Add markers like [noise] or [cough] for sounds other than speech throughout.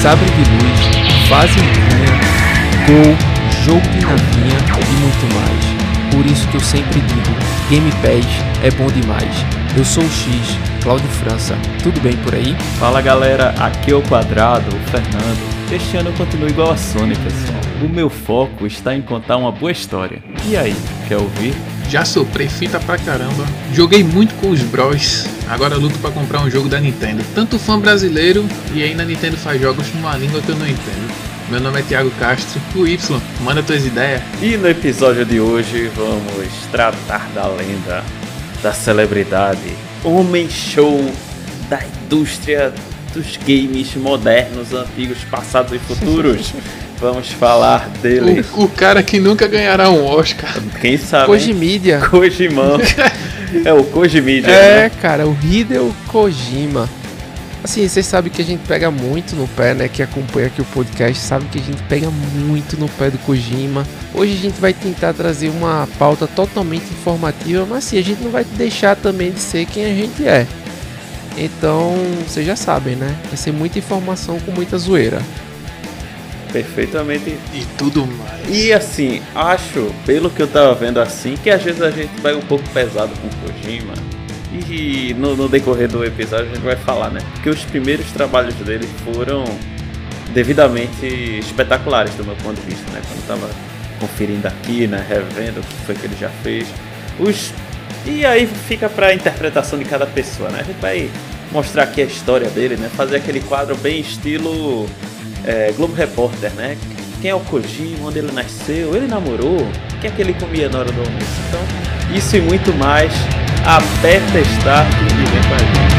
sabre de luz, fazendinha, gol, jogo de navinha e muito mais. Por isso que eu sempre digo, Game Pass é bom demais. Eu sou o X, Cláudio França. Tudo bem por aí? Fala galera, aqui é o Quadrado, o Fernando. Este ano eu continuo igual a Sony, pessoal. O meu foco está em contar uma boa história. E aí, quer ouvir? Já soprei fita pra caramba. Joguei muito com os bros. Agora luto pra comprar um jogo da Nintendo. Tanto fã brasileiro e aí na Nintendo faz jogos numa língua que eu não entendo. Meu nome é Thiago Castro. O Y, manda tuas ideias. E no episódio de hoje vamos tratar da lenda, da celebridade, homem show da indústria dos games modernos, antigos, passados e futuros. [laughs] Vamos falar dele. O, o cara que nunca ganhará um Oscar. Quem sabe? Koji hein? Media. Kojimão. [laughs] é o Koji Media. É, né? cara, o Hideo Kojima. Assim, vocês sabem que a gente pega muito no pé, né? Que acompanha aqui o podcast, sabe que a gente pega muito no pé do Kojima. Hoje a gente vai tentar trazer uma pauta totalmente informativa, mas assim, a gente não vai deixar também de ser quem a gente é. Então, vocês já sabem, né? Vai ser muita informação com muita zoeira. Perfeitamente. E tudo mais. E assim, acho, pelo que eu tava vendo assim, que às vezes a gente vai um pouco pesado com o Kojima. E no, no decorrer do episódio a gente vai falar, né? Porque os primeiros trabalhos dele foram devidamente espetaculares do meu ponto de vista, né? Quando eu tava conferindo aqui, né? Revendo o que foi que ele já fez. Os... E aí fica pra interpretação de cada pessoa, né? A gente vai mostrar aqui a história dele, né? Fazer aquele quadro bem estilo é, Globo Repórter, né? Quem é o Kojima, onde ele nasceu, ele namorou, o que é que ele comia na hora do almoço. Então, isso e muito mais, aperta start e vem com a gente.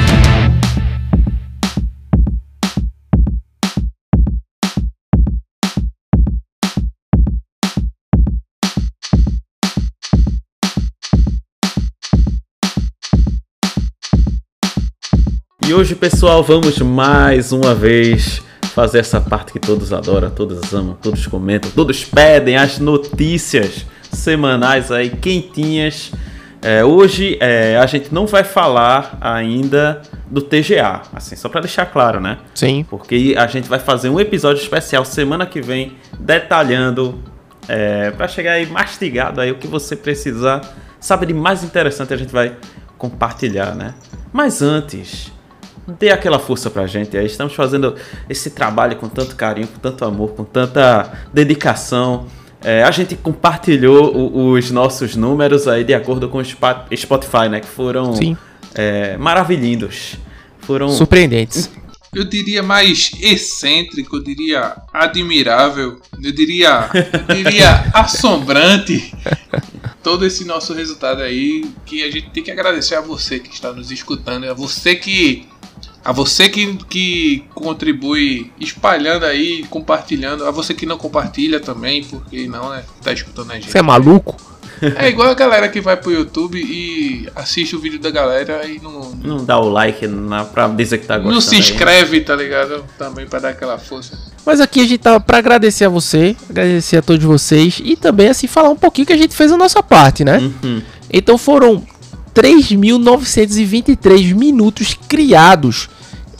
Hoje, pessoal, vamos mais uma vez fazer essa parte que todos adoram, todos amam, todos comentam, todos pedem as notícias semanais aí quentinhas. É, hoje é, a gente não vai falar ainda do TGA, assim, só para deixar claro, né? Sim. Porque a gente vai fazer um episódio especial semana que vem detalhando é, para chegar aí mastigado aí o que você precisar sabe de mais interessante a gente vai compartilhar, né? Mas antes, dê aquela força pra gente aí. Estamos fazendo esse trabalho com tanto carinho, com tanto amor, com tanta dedicação. É, a gente compartilhou o- os nossos números aí de acordo com o Spotify, né? Que foram é, maravilhindos. Foram Surpreendentes. Eu diria mais excêntrico, eu diria admirável, eu diria, eu diria [laughs] assombrante. Todo esse nosso resultado aí, que a gente tem que agradecer a você que está nos escutando, a você que a você que, que contribui espalhando aí, compartilhando, a você que não compartilha também, porque não, né? Tá escutando a gente. Você é maluco? É igual a galera que vai pro YouTube e assiste o vídeo da galera e não, Não dá o like na, pra dizer que tá gostando. não se aí. inscreve, tá ligado? Também pra dar aquela força. Mas aqui a gente tá pra agradecer a você, agradecer a todos vocês e também assim falar um pouquinho que a gente fez a nossa parte, né? Uhum. Então foram 3.923 minutos criados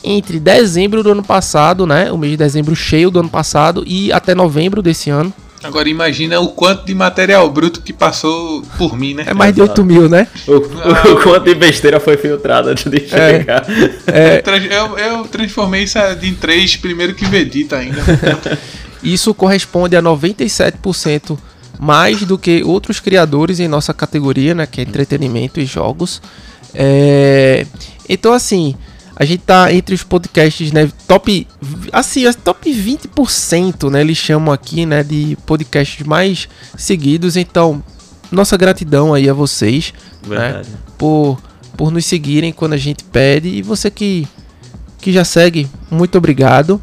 entre dezembro do ano passado, né? O mês de dezembro cheio do ano passado e até novembro desse ano. Agora imagina o quanto de material bruto que passou por mim, né? É mais de 8 mil, né? O, o, o quanto de besteira foi filtrado antes de chegar. Eu, trans- eu, eu transformei isso em três primeiro que Vegeta ainda. [laughs] Isso corresponde a 97% mais do que outros criadores em nossa categoria, né? Que é entretenimento e jogos. É, Então, assim, a gente tá entre os podcasts, né? Top. Assim, as top 20%, né? Eles chamam aqui, né? De podcasts mais seguidos. Então, nossa gratidão aí a vocês Verdade. por, por nos seguirem quando a gente pede. E você que, que já segue, muito obrigado.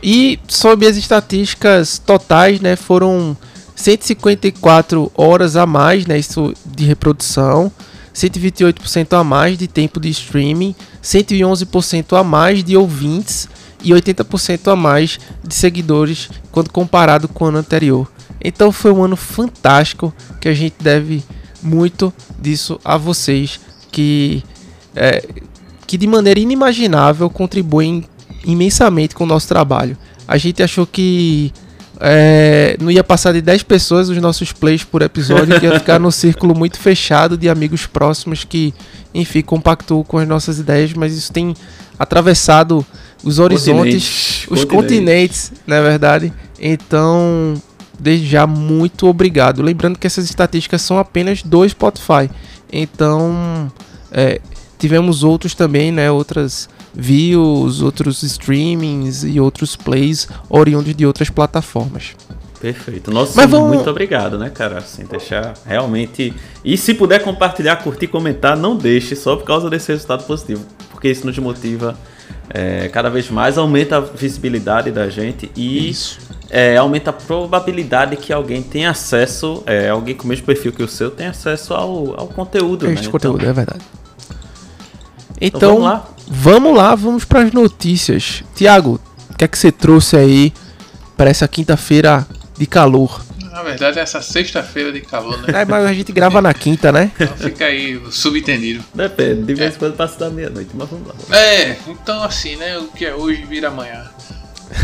E sobre as estatísticas totais, né, foram 154 horas a mais, né, isso de reprodução, 128% a mais de tempo de streaming, 111% a mais de ouvintes e 80% a mais de seguidores quando comparado com o ano anterior. Então foi um ano fantástico que a gente deve muito disso a vocês que é, que de maneira inimaginável contribuem imensamente com o nosso trabalho. A gente achou que é, não ia passar de 10 pessoas os nossos plays por episódio, que ia ficar num círculo muito fechado de amigos próximos que, enfim, compactuam com as nossas ideias, mas isso tem atravessado os horizontes, os continentes, na é verdade. Então, desde já, muito obrigado. Lembrando que essas estatísticas são apenas do Spotify. Então, é, tivemos outros também, né? Outras views, outros streamings e outros plays oriundos de outras plataformas. Perfeito. Nossa, Mas vamos... muito obrigado, né, cara? Assim, deixar realmente. E se puder compartilhar, curtir, comentar, não deixe só por causa desse resultado positivo. Porque isso nos motiva é, cada vez mais, aumenta a visibilidade da gente e é, aumenta a probabilidade que alguém tenha acesso, é, alguém com o mesmo perfil que o seu, tenha acesso ao, ao conteúdo. Este né? conteúdo, então, é verdade. Então, então vamos lá. Vamos lá, vamos para as notícias. Tiago, o que é que você trouxe aí para essa quinta-feira de calor? Na verdade, é essa sexta-feira de calor, né? É, mas a gente grava na quinta, né? Então fica aí subentendido. Depende, de vez em é. quando passa da meia-noite, mas vamos lá. É, então assim, né? O que é hoje vira amanhã.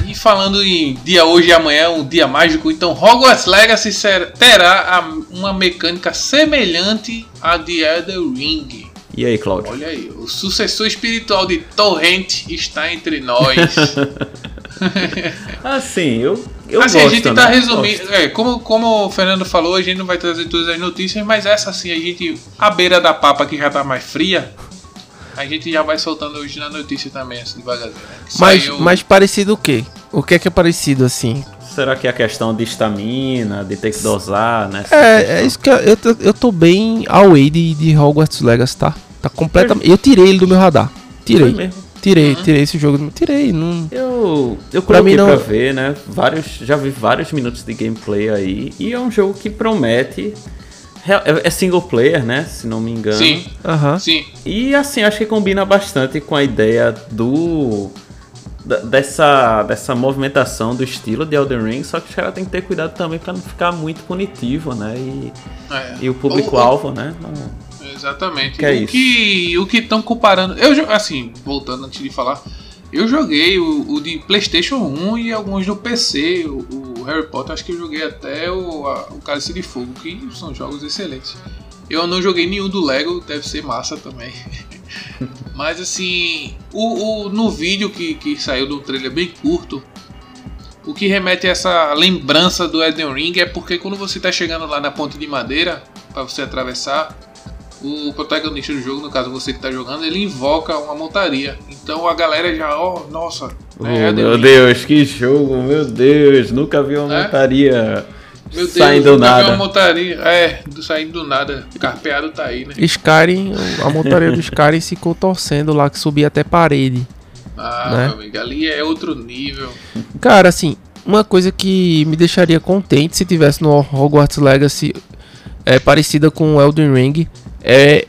E falando em dia hoje e amanhã, um dia mágico, então Hogwarts Legacy terá uma mecânica semelhante à de Elden Ring. E aí, Claudio? Olha aí, o sucessor espiritual de Torrent está entre nós. [laughs] assim, eu, eu assim, gosto, a gente tá né? resumindo. É, como, como o Fernando falou, a gente não vai trazer todas as notícias, mas essa assim, a gente, à beira da papa que já tá mais fria, a gente já vai soltando hoje na notícia também, assim, devagarzinho. Né? Mas, saiu... mas parecido o quê? O que é que é parecido assim? Será que é a questão de estamina, de ter que dosar, né? É, é isso que eu, eu, tô, eu tô bem away de, de Hogwarts Legacy, tá? Tá completamente. Eu tirei ele do meu radar. Tirei. Tirei, uhum. tirei esse jogo. Tirei, não. Eu, eu pra coloquei não... pra ver, né? Vários, já vi vários minutos de gameplay aí. E é um jogo que promete. É, é single player, né? Se não me engano. Sim. Uhum. Sim. E assim, acho que combina bastante com a ideia do dessa, dessa movimentação do estilo de Elden Ring, só que os caras tem que ter cuidado também para não ficar muito punitivo, né? E, é. e o público-alvo, né? Não... Exatamente. Que é o, isso. Que, o que estão comparando. Eu, assim, voltando antes de falar, eu joguei o, o, de PlayStation 1 e alguns do PC. O, o, Harry Potter, acho que eu joguei até o, a, o Cálice de Fogo, que são jogos excelentes. Eu não joguei nenhum do Lego, deve ser massa também. [laughs] [laughs] Mas assim, o, o, no vídeo que, que saiu do trailer bem curto, o que remete a essa lembrança do Elden Ring é porque quando você está chegando lá na ponte de madeira para você atravessar, o protagonista do jogo, no caso você que está jogando, ele invoca uma montaria. Então a galera já, ó, oh, nossa. Né, oh, meu Deus, que jogo, meu Deus, nunca vi uma é? montaria. Meu Deus, saindo do nada. Uma montaria, é, do, saindo do nada. Carpeado tá aí, né? Skyrim, a montaria do Skyrim [laughs] ficou torcendo lá, que subia até parede. Ah, né? meu amigo, ali é outro nível. Cara, assim, uma coisa que me deixaria contente se tivesse no Hogwarts Legacy é parecida com o Elden Ring é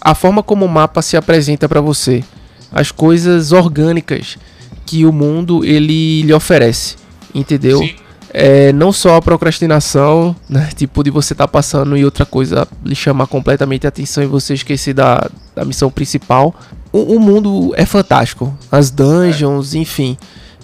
a forma como o mapa se apresenta para você, as coisas orgânicas que o mundo ele lhe oferece, entendeu? Sim é, não só a procrastinação, né? Tipo, de você estar tá passando e outra coisa lhe chamar completamente a atenção e você esquecer da, da missão principal. O, o mundo é fantástico. As dungeons, é. enfim.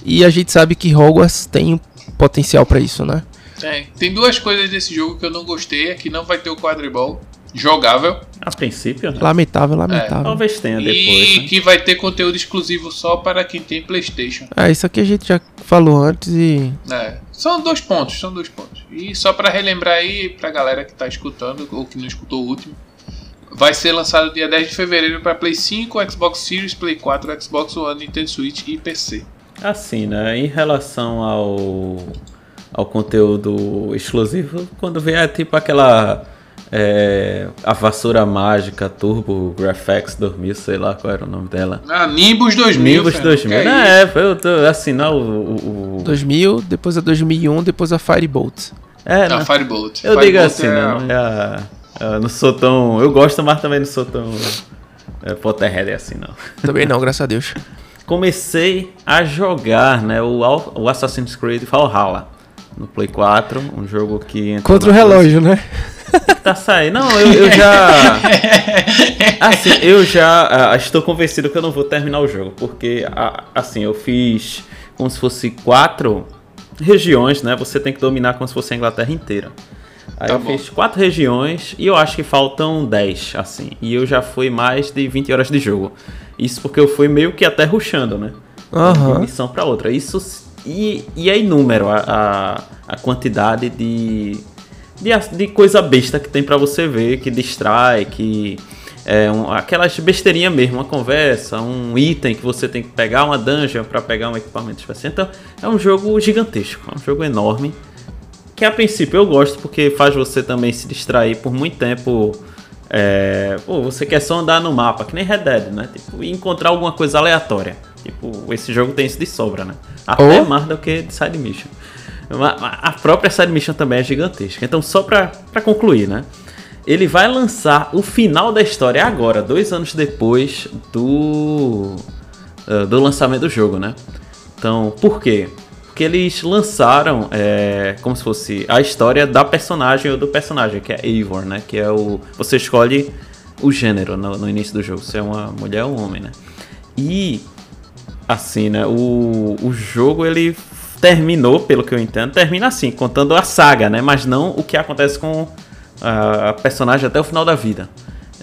E a gente sabe que Hogwarts tem potencial para isso, né? Tem. Tem duas coisas desse jogo que eu não gostei. É que não vai ter o quadribol jogável. A princípio, né? Lamentável, lamentável. É, talvez tenha depois. E né? que vai ter conteúdo exclusivo só para quem tem PlayStation. É, isso aqui a gente já falou antes e. É, são dois pontos, são dois pontos. E só para relembrar aí, pra galera que tá escutando, ou que não escutou o último, vai ser lançado dia 10 de fevereiro para Play 5, Xbox Series, Play 4, Xbox One, Nintendo Switch e PC. Assim, né? Em relação ao, ao conteúdo exclusivo, quando vier tipo aquela é, a vassoura mágica Turbo Graphics 2000, sei lá qual era o nome dela. Ah, Nimbus 2000. Nimbus 2000. Não, é, é eu tô assinar o, o, o, 2000, depois a 2001, depois a Firebolt. É, não, né? Firebolt. Eu Firebolt digo assim, é... né? Não, é, eu não sou tão. Eu gosto, mas também não sou tão. É, Potterhead assim, não. Também não, graças a Deus. Comecei a jogar, né? O, o Assassin's Creed Valhalla no Play 4, um jogo que. Contra o relógio, coisa... né? [laughs] [laughs] Tá saindo. Não, eu, eu já. [laughs] Assim, eu já uh, estou convencido que eu não vou terminar o jogo, porque, uh, assim, eu fiz como se fosse quatro regiões, né? Você tem que dominar como se fosse a Inglaterra inteira. Aí Tá eu bom. fiz quatro regiões e eu acho que faltam 10, assim. E eu já fui mais de 20 horas de jogo. Isso porque eu fui meio que até rushando, né? De Aham. missão pra outra. Isso e, e é inúmero a, a, a quantidade de, de de coisa besta que tem pra você ver, que distrai, que é um, aquelas besteirinhas mesmo, uma conversa, um item que você tem que pegar, uma dungeon pra pegar um equipamento especial. Então é um jogo gigantesco, é um jogo enorme. Que a princípio eu gosto porque faz você também se distrair por muito tempo. É, pô, você quer só andar no mapa, que nem Red Dead, né? Tipo, e encontrar alguma coisa aleatória. Tipo, esse jogo tem isso de sobra, né? Até Oh. mais do que de side mission. A própria side mission também é gigantesca. Então, só pra concluir, né? Ele vai lançar o final da história agora, dois anos depois do, eh, do lançamento do jogo, né? Então, por quê? Porque eles lançaram é, como se fosse a história da personagem ou do personagem, que é Eivor, né? Que é o. Você escolhe o gênero no, no início do jogo, se é uma mulher ou um homem, né? E assim, né? O, o jogo ele terminou, pelo que eu entendo, termina assim, contando a saga, né? Mas não o que acontece com a, personagem até o final da vida.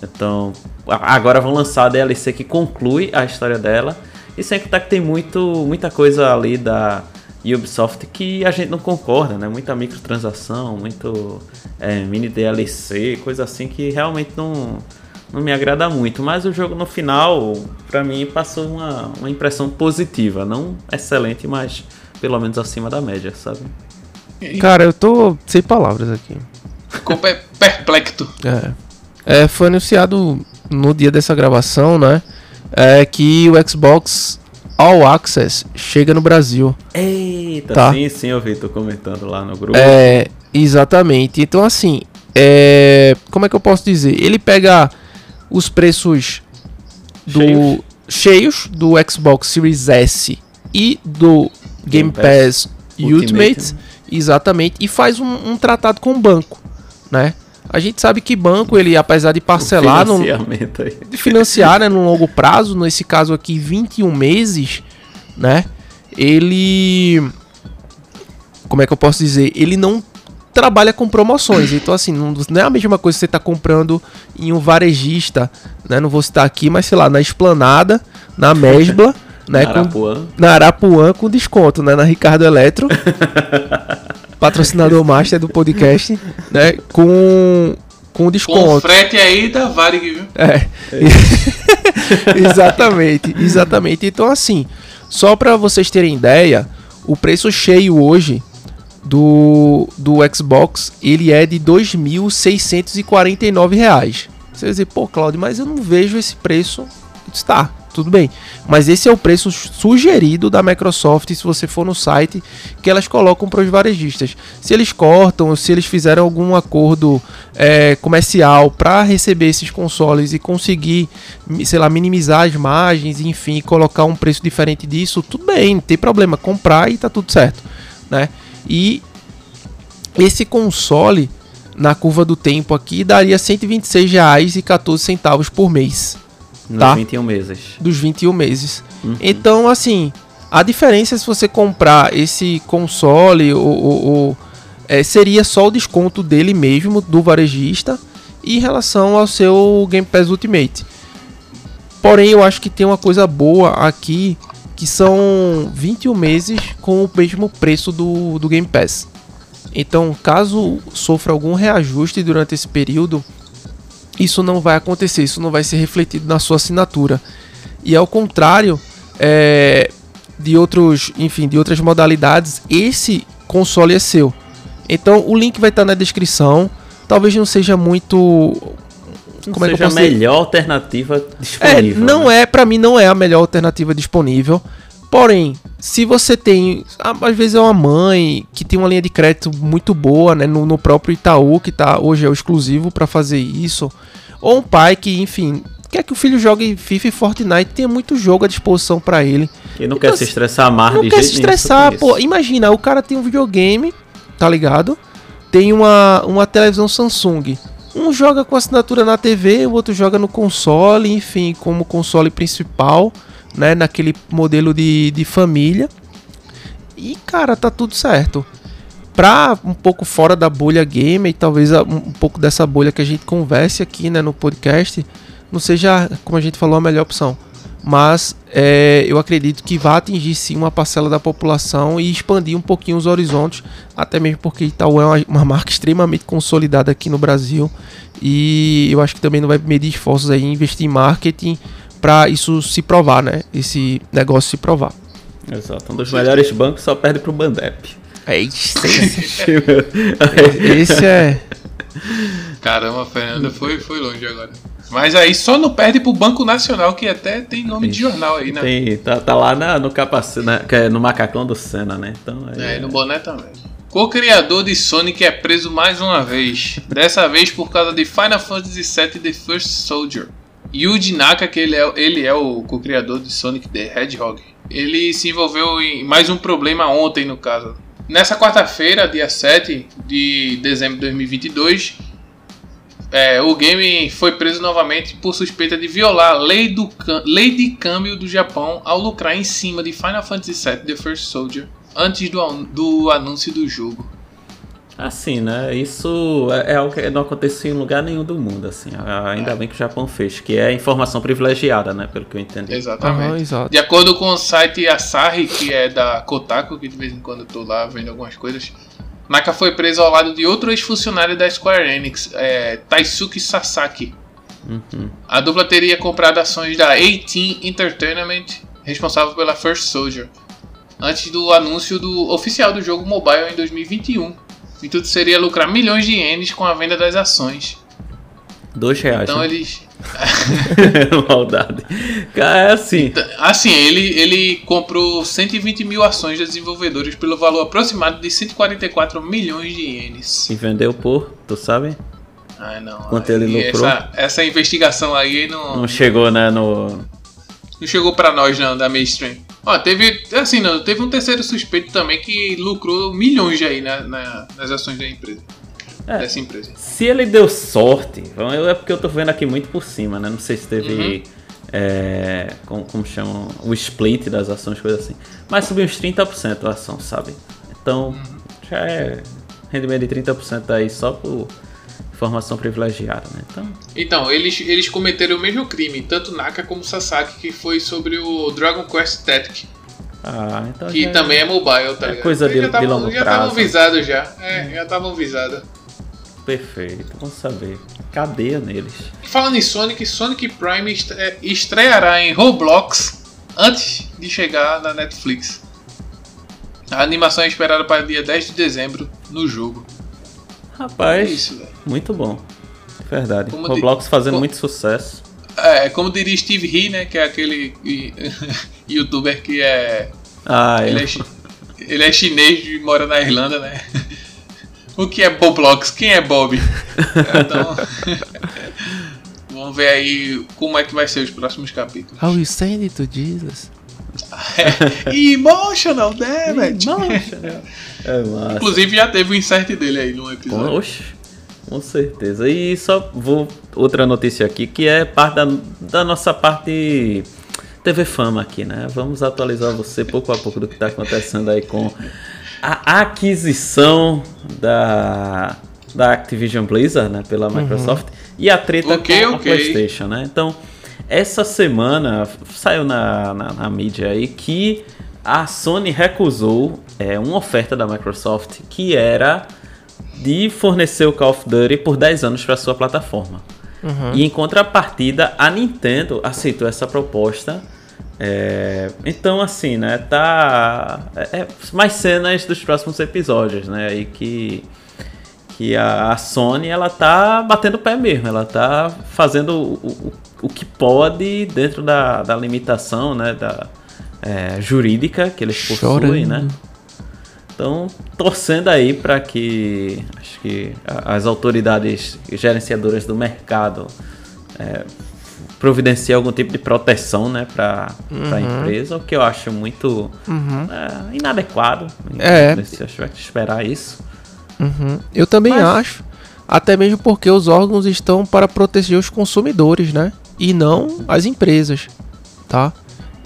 Então, agora vão lançar a DLC que conclui a história dela. E sem contar que tem muito, muita coisa ali da Ubisoft que a gente não concorda, né? Muita microtransação, muito é, mini DLC, coisa assim que realmente não, não me agrada muito. Mas o jogo no final, pra mim, passou uma, uma impressão positiva. Não excelente, mas pelo menos acima da média, sabe? Cara, eu tô sem palavras aqui. Ficou pe- perplexo. É. É, foi anunciado no dia dessa gravação, né? É que o Xbox All Access chega no Brasil. Eita, Tá. sim, sim, eu vi, tô comentando lá no grupo. É, exatamente. Então, assim, é, como é que eu posso dizer? Ele pega os preços do Cheios. cheios do Xbox Series S e do Game Game Pass, Pass Ultimate, Ultimate, né? exatamente, e faz um, um tratado com o banco, né? A gente sabe que banco, ele apesar de parcelar no, de financiar, né, no longo prazo, nesse caso aqui 21 meses, né? Ele como é que eu posso dizer? Ele não trabalha com promoções. Então assim, não, não é a mesma coisa que você tá comprando em um varejista, né? Não vou citar aqui, mas sei lá, na Esplanada, na [laughs] Mesbla, né, com Arapuã. na Arapuã com desconto, né? Na Ricardo Eletro. [laughs] patrocinador master do podcast, né? Com, com Com desconto. frete aí da Varig, viu? É. [laughs] exatamente, exatamente. Então, assim, só para vocês terem ideia, o preço cheio hoje do, do Xbox, ele é de 2.649 reais. Você vai dizer, pô, Claudio, mas eu não vejo esse preço. Está, tudo bem. Mas esse é o preço sugerido da Microsoft se você for no site que elas colocam para os varejistas. Se eles cortam, se eles fizeram algum acordo é, comercial para receber esses consoles e conseguir, sei lá, minimizar as margens, enfim, colocar um preço diferente disso, tudo bem, não tem problema, comprar e tá tudo certo, né? E esse console na curva do tempo aqui daria R$ 126,14 por mês Nos Tá. 21 meses. dos 21 meses. Uhum. Então, assim, a diferença se você comprar esse console ou, ou- ou, é, seria só o desconto dele mesmo, do varejista, em relação ao seu Game Pass Ultimate. Porém, eu acho que tem uma coisa boa aqui, que são 21 meses com o mesmo preço do, do Game Pass. Então, caso sofra algum reajuste durante esse período, isso não vai acontecer, isso não vai ser refletido na sua assinatura. E ao contrário é, de outros, enfim, de outras modalidades, esse console é seu. Então o link vai estar na descrição. Talvez não seja muito. Não Como é que eu seja a posso dizer? melhor alternativa É, disponível. não né? é, pra mim não é a melhor alternativa disponível. Porém, se você tem, às vezes é uma mãe que tem uma linha de crédito muito boa, né, no, no próprio Itaú, que tá hoje é o exclusivo pra fazer isso, ou um pai que, enfim, quer que o filho jogue FIFA e Fortnite, tenha muito jogo à disposição pra ele. E não Então, quer se estressar mais não de quer se estressar, pô. Imagina, o cara tem um videogame, tá ligado? Tem uma, uma televisão Samsung. Um joga com assinatura na TV, o outro joga no console, enfim, como console principal, né? Naquele modelo de, de família. E, cara, tá tudo certo. Pra um pouco fora da bolha gamer e talvez um pouco dessa bolha que a gente converse aqui né, no podcast, não seja, como a gente falou, a melhor opção. Mas é, eu acredito que vai atingir sim uma parcela da população e expandir um pouquinho os horizontes, até mesmo porque Itaú é uma, uma marca extremamente consolidada aqui no Brasil e eu acho que também não vai medir esforços aí em investir em marketing para isso se provar, né? Esse negócio se provar. Exato. Um dos melhores bancos só perde pro Bandep. É isso. [laughs] Esse é. Caramba, Fernanda foi, foi longe agora. Mas aí só não perde pro Banco Nacional, que até tem nome de jornal aí, né? Tem, tá, tá lá na, no capacete, que é no macacão do Senna, né? Então, é, é, no boné também. Co-criador de Sonic é preso mais uma vez. Dessa vez por causa de Final Fantasy VII The First Soldier. Yuji Naka, que ele é, ele é o co-criador de Sonic the Hedgehog, ele se envolveu em mais um problema ontem, no caso. Nessa quarta-feira, dia 7 de dezembro de 2022, é, o game foi preso novamente por suspeita de violar a lei, do, lei de câmbio do Japão ao lucrar em cima de Final Fantasy VII The First Soldier antes do, do anúncio do jogo. Assim, né? Isso é, é algo que não aconteceu em lugar nenhum do mundo, assim. Ainda é. bem que o Japão fez, que é informação privilegiada, né? Pelo que eu entendi. Exatamente. Ah, de acordo com o site Asahi, que é da Kotaku, que de vez em quando eu tô lá vendo algumas coisas, Naka foi preso ao lado de outro ex-funcionário da Square Enix, é, Taisuke Sasaki. Uhum. A dupla teria comprado ações da A-Team Entertainment, responsável pela First Soldier, antes do anúncio do oficial do jogo mobile em 2021. O intuito seria lucrar milhões de ienes com a venda das ações. Dois reais. Então né? eles. [laughs] Maldade. Cara, é assim. Então, assim, ele, ele comprou 120 mil ações de desenvolvedores pelo valor aproximado de 144 milhões de ienes. E vendeu por, tu sabe? Ah, não. Quanto ele lucrou? Essa, essa investigação aí não. Não chegou, né? No. Não chegou pra nós, não, da mainstream. Ó, teve. Assim, não, teve um terceiro suspeito também que lucrou milhões aí na, na nas ações da empresa. É, dessa empresa. Se ele deu sorte, é porque eu tô vendo aqui muito por cima, né? Não sei se teve. Uhum. É, como, como chamam? O split das ações, coisa assim. Mas subiu uns 30% a ação, sabe? Então, uhum. já é rendimento de 30% aí só por informação privilegiada, né? Então, então eles, eles cometeram o mesmo crime, tanto Naka como Sasaki, que foi sobre o Dragon Quest Tactic. Ah, então que também é mobile, tá é ligado? Coisa de, já tavam, de longo já estavam visados já. É, já estavam visados. Perfeito, vamos saber. Cadeia neles. Falando em Sonic, Sonic Prime é, estreará em Roblox antes de chegar na Netflix. A animação é esperada para dia 10 de dezembro no jogo. Rapaz, é isso, muito bom. Verdade. Como Roblox fazendo como, muito sucesso. É, como diria Steve He, né? Que é aquele [laughs] youtuber que é. Ah, ele, é, ele é chinês e mora na Irlanda, né? [laughs] O que é Boblox? Quem é Bob? [laughs] Então. vamos ver aí como é que vai ser os próximos capítulos. How you send it to Jesus? é, emotional damage. Emotional. É massa. Inclusive já teve o um insert dele aí no episódio. Oxe, com certeza. E só vou outra notícia aqui que é parte da, da nossa parte TV Fama aqui, né? Vamos atualizar você pouco a pouco do que está acontecendo aí com a aquisição da da Activision Blizzard, né, pela uhum. Microsoft uhum. e a treta okay, com okay. a PlayStation, né? Então, essa semana saiu na, na, na mídia aí que a Sony recusou é, uma oferta da Microsoft que era de fornecer o Call of Duty por 10 anos para sua plataforma. Uhum. E em contrapartida, a Nintendo aceitou essa proposta. É, então, assim, né? Tá. É, é, mais cenas dos próximos episódios, né? E que, que a, a Sony ela tá batendo o pé mesmo. Ela tá fazendo o, o, o que pode dentro da, da limitação, né? Da, é, jurídica que eles possuem, né? Então, torcendo aí para que acho que as autoridades gerenciadoras do mercado é, providenciem algum tipo de proteção, né, para uhum. a empresa, o que eu acho muito uhum. é, inadequado. É. Se eu tiver que esperar isso. Uhum. Eu também Mas... acho, até mesmo porque os órgãos estão para proteger os consumidores, né, e não as empresas, tá?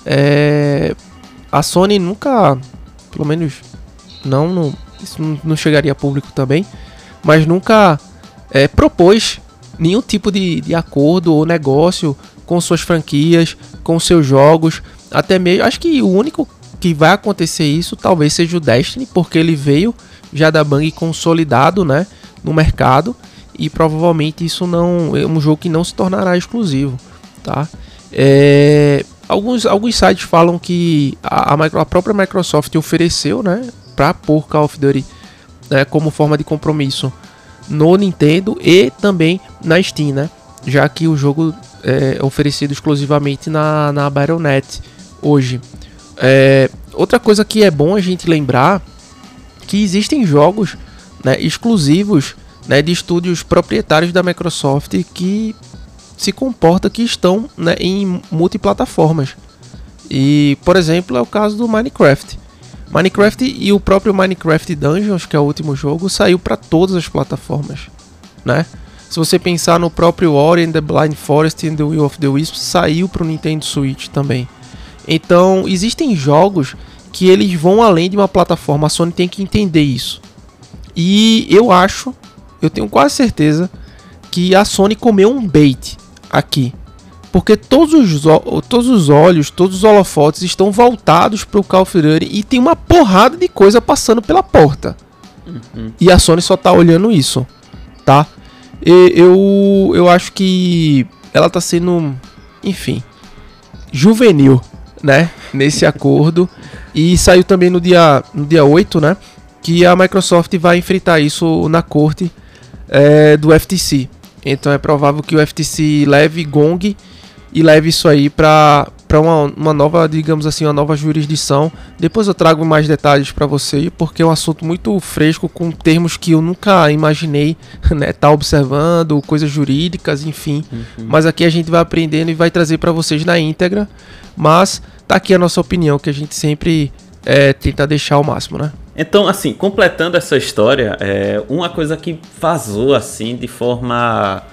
É, a Sony nunca pelo menos não, não isso não chegaria a público também, mas nunca é, propôs nenhum tipo de, de acordo ou negócio com suas franquias, com seus jogos, até mesmo. Acho que o único que vai acontecer isso talvez seja o Destiny, porque ele veio já da Bang consolidado, né, no mercado e provavelmente isso não é um jogo que não se tornará exclusivo, tá? É, alguns, alguns sites falam que a, a, a própria Microsoft ofereceu, né, para pôr Call of Duty né, como forma de compromisso no Nintendo e também na Steam, né? Já que o jogo é oferecido exclusivamente na, na Battle.net hoje. É, outra coisa que é bom a gente lembrar que existem jogos né, exclusivos né, de estúdios proprietários da Microsoft que se comporta que estão né, em multiplataformas. E, por exemplo, é o caso do Minecraft. Minecraft e o próprio Minecraft Dungeons, que é o último jogo, saiu para todas as plataformas, né? Se você pensar no próprio Ori and the Blind Forest and the Will of the Wisps, saiu para o Nintendo Switch também. Então, existem jogos que eles vão além de uma plataforma, a Sony tem que entender isso. E eu acho, eu tenho quase certeza que a Sony comeu um bait aqui. Porque todos os, todos os olhos, todos os holofotes estão voltados para o Call of Duty e tem uma porrada de coisa passando pela porta. Uhum. E a Sony só está olhando isso, tá? E, eu, eu acho que ela está sendo, enfim, juvenil, né? Nesse [laughs] acordo. E saiu também no dia, no dia 8, né? Que a Microsoft vai enfrentar isso na corte é, do FTC. Então é provável que o FTC leve Gong e leve isso aí para para uma, uma nova, digamos assim, uma nova jurisdição. Depois eu trago mais detalhes para você, porque é um assunto muito fresco com termos que eu nunca imaginei, [laughs] né, tá observando, coisas jurídicas, enfim. Uhum. Mas aqui a gente vai aprendendo e vai trazer para vocês na íntegra. Mas tá aqui a nossa opinião que a gente sempre é, tenta deixar ao máximo, né? Então, assim, completando essa história, é, uma coisa que vazou assim de forma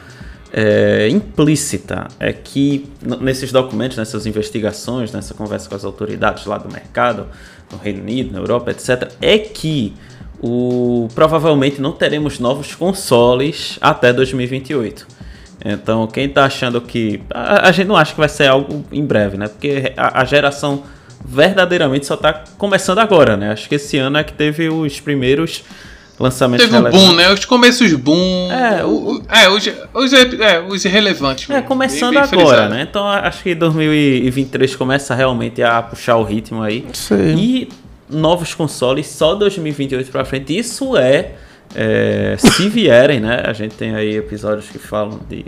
é, implícita é que nesses documentos, nessas investigações, nessa conversa com as autoridades lá do mercado, no Reino Unido, na Europa, etc., é que o, provavelmente não teremos novos consoles até 2028. Então, quem está achando que. A, a, gente não acha que vai ser algo em breve, né? Porque a, a geração verdadeiramente só está começando agora, né? Acho que esse ano é que teve os primeiros lançamentos Teve um boom, né? Os começos boom. É, o, é, os, os, é, os irrelevantes. É, começando bem, bem agora, né? Então acho que 2023 começa realmente a puxar o ritmo aí. Sim. E novos consoles só 2028 pra frente. Isso é, é se vierem, né? A gente tem aí episódios que falam de.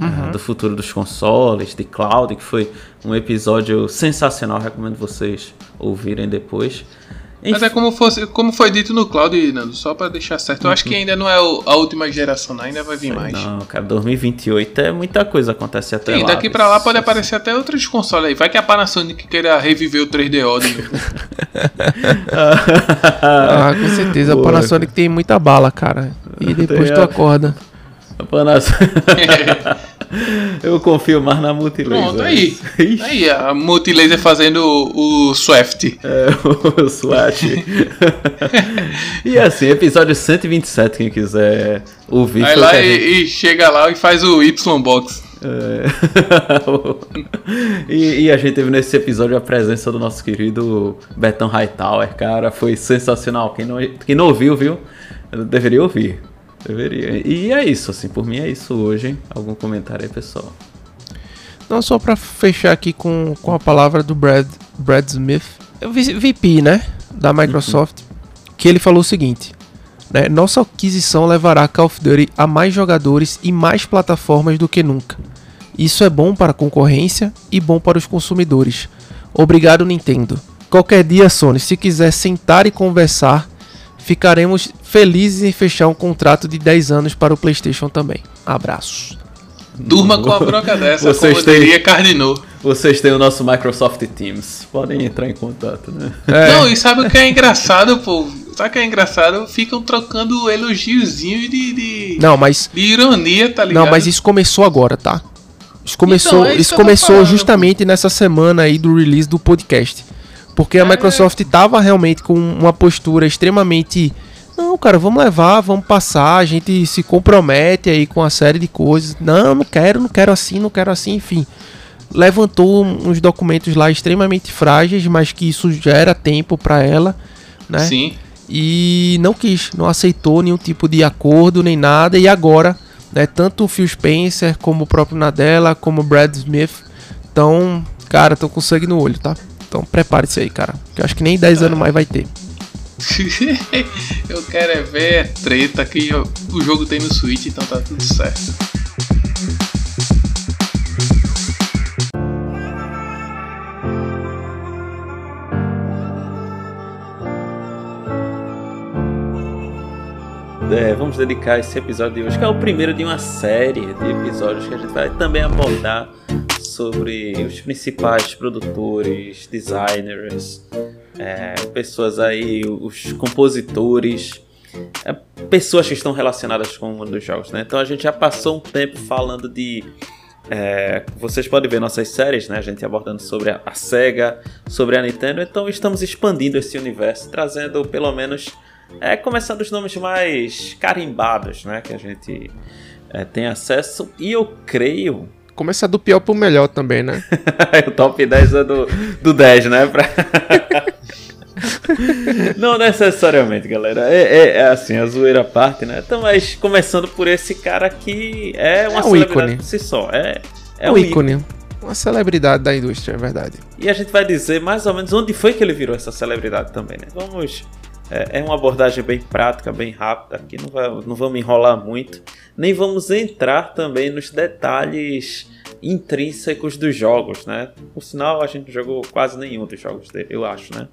É, uhum. do futuro dos consoles, de cloud, que foi um episódio sensacional, recomendo vocês ouvirem depois. Mas é como, fosse, como foi dito no Cloud, Nando, só pra deixar certo. Eu acho que uhum. ainda não é a última geração, ainda vai vir Sei mais. Não, cara, 2028 é muita coisa acontece até Sim, lá. daqui pra lá pode aparecer até outros consoles aí. Vai que a Panasonic queira reviver o 3DO de novo. ah, com certeza. Boa. A Panasonic tem muita bala, cara. E depois tu acorda. A Panasonic. [laughs] [laughs] Eu confio mais na Multilaser. Pronto, aí. Aí, a Multilaser fazendo o, o Swift. É, [laughs] o Swat. [laughs] e assim, episódio 127, quem quiser ouvir. Aí lá e, gente... e, chega lá e faz o Y-Box. É. e, e, a gente teve nesse episódio a presença do nosso querido Betão Hightower, cara, foi sensacional. Quem não, quem não ouviu, viu? Deveria ouvir. Deveria. E é isso, assim, por mim é isso hoje. Algum comentário aí, pessoal? Não, só para fechar aqui com, com a palavra do Brad, Brad Smith, VP, né, da Microsoft, uhum. que ele falou o seguinte, né, nossa aquisição levará Call of Duty a mais jogadores e mais plataformas do que nunca. Isso é bom para a concorrência e bom para os consumidores. Obrigado, Nintendo. Qualquer dia, Sony, se quiser sentar e conversar, Ficaremos felizes em fechar um contrato de 10 anos para o PlayStation também. Abraços. Durma com a bronca [laughs] dessa, Vocês como têm... diria Cardinô. Vocês têm o nosso Microsoft Teams. Podem entrar em contato, né? É. Não, e sabe o que é engraçado, pô? Sabe o que é engraçado? Ficam trocando elogiozinhos de, de. Não, mas. De ironia, tá ligado? Não, mas isso começou agora, tá? Isso começou, então, é isso, isso começou falando, justamente pô. nessa semana aí do release do podcast. Porque a é. Microsoft estava realmente com uma postura extremamente. Não, cara, vamos levar, vamos passar, a gente se compromete aí com uma série de coisas. Não, não quero, não quero assim, não quero assim, enfim. Levantou uns documentos lá extremamente frágeis, mas que isso gera tempo para ela, né? Sim. E não quis, não aceitou nenhum tipo de acordo nem nada. E agora, né, tanto o Phil Spencer, como o próprio Nadella, como o Brad Smith, estão, cara, estão com sangue no olho, tá? Então prepare-se aí, cara. Que eu acho que nem 10 anos mais vai ter. [laughs] eu quero é ver treta que o jogo tem no Switch, então tá tudo certo. É, vamos dedicar esse episódio de hoje, que é o primeiro de uma série de episódios que a gente vai também abordar sobre os principais produtores, designers, é, pessoas aí, os compositores, é, pessoas que estão relacionadas com o mundo dos jogos, né? Então a gente já passou um tempo falando de é, vocês podem ver nossas séries, né? A gente abordando sobre a, Sega, sobre a Nintendo. Então estamos expandindo esse universo, trazendo pelo menos é, começando os nomes mais carimbados, né? Que a gente é, tem acesso. E eu creio Começa do pior pro melhor também, né? [laughs] o top 10 é do, do 10, né? Pra... [laughs] não necessariamente, galera. É, é, é, assim, a zoeira à parte, né? Então, mas começando por esse cara que é uma é um celebridade ícone. por si só. É, é um, um ícone. ícone. Uma celebridade da indústria, é verdade. E a gente vai dizer mais ou menos onde foi que ele virou essa celebridade também, né? Vamos é, é, uma abordagem bem prática, bem rápida. Aqui não, vai, não vamos enrolar muito. Nem vamos entrar também nos detalhes intrínsecos dos jogos, né? Por sinal, a gente jogou quase nenhum dos jogos dele, eu acho, né?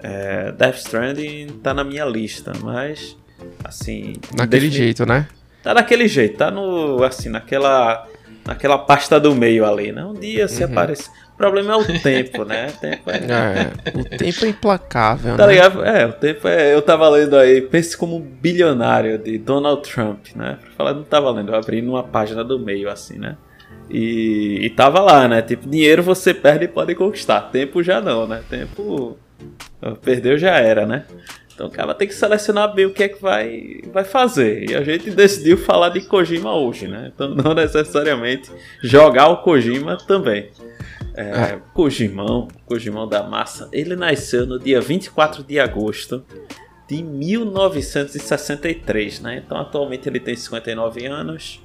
É, Death Stranding tá na minha lista, mas assim. Daquele jeito, né? Tá daquele jeito, tá no. assim, naquela. naquela pasta do meio ali, né? Um dia se uhum. aparece. O problema é o tempo, né? O tempo é... é... o tempo é implacável, tá né? ligado? É, o tempo é. Eu tava lendo aí, pense como bilionário de Donald Trump, né? Pra falar, não tava lendo, eu abri numa página do meio, assim, né? E, e tava lá, né? Tipo, dinheiro você perde e pode conquistar. Tempo já não, né? Tempo. Perdeu já era, né? Então o cara tem que selecionar bem o que é que vai, vai fazer. E a gente decidiu falar de Kojima hoje, né? Então não [laughs] necessariamente jogar o Kojima também. É, é. Kojimão, Kojimão da Massa, ele nasceu no dia 24 de agosto de 1963, né? Então atualmente ele tem 59 anos.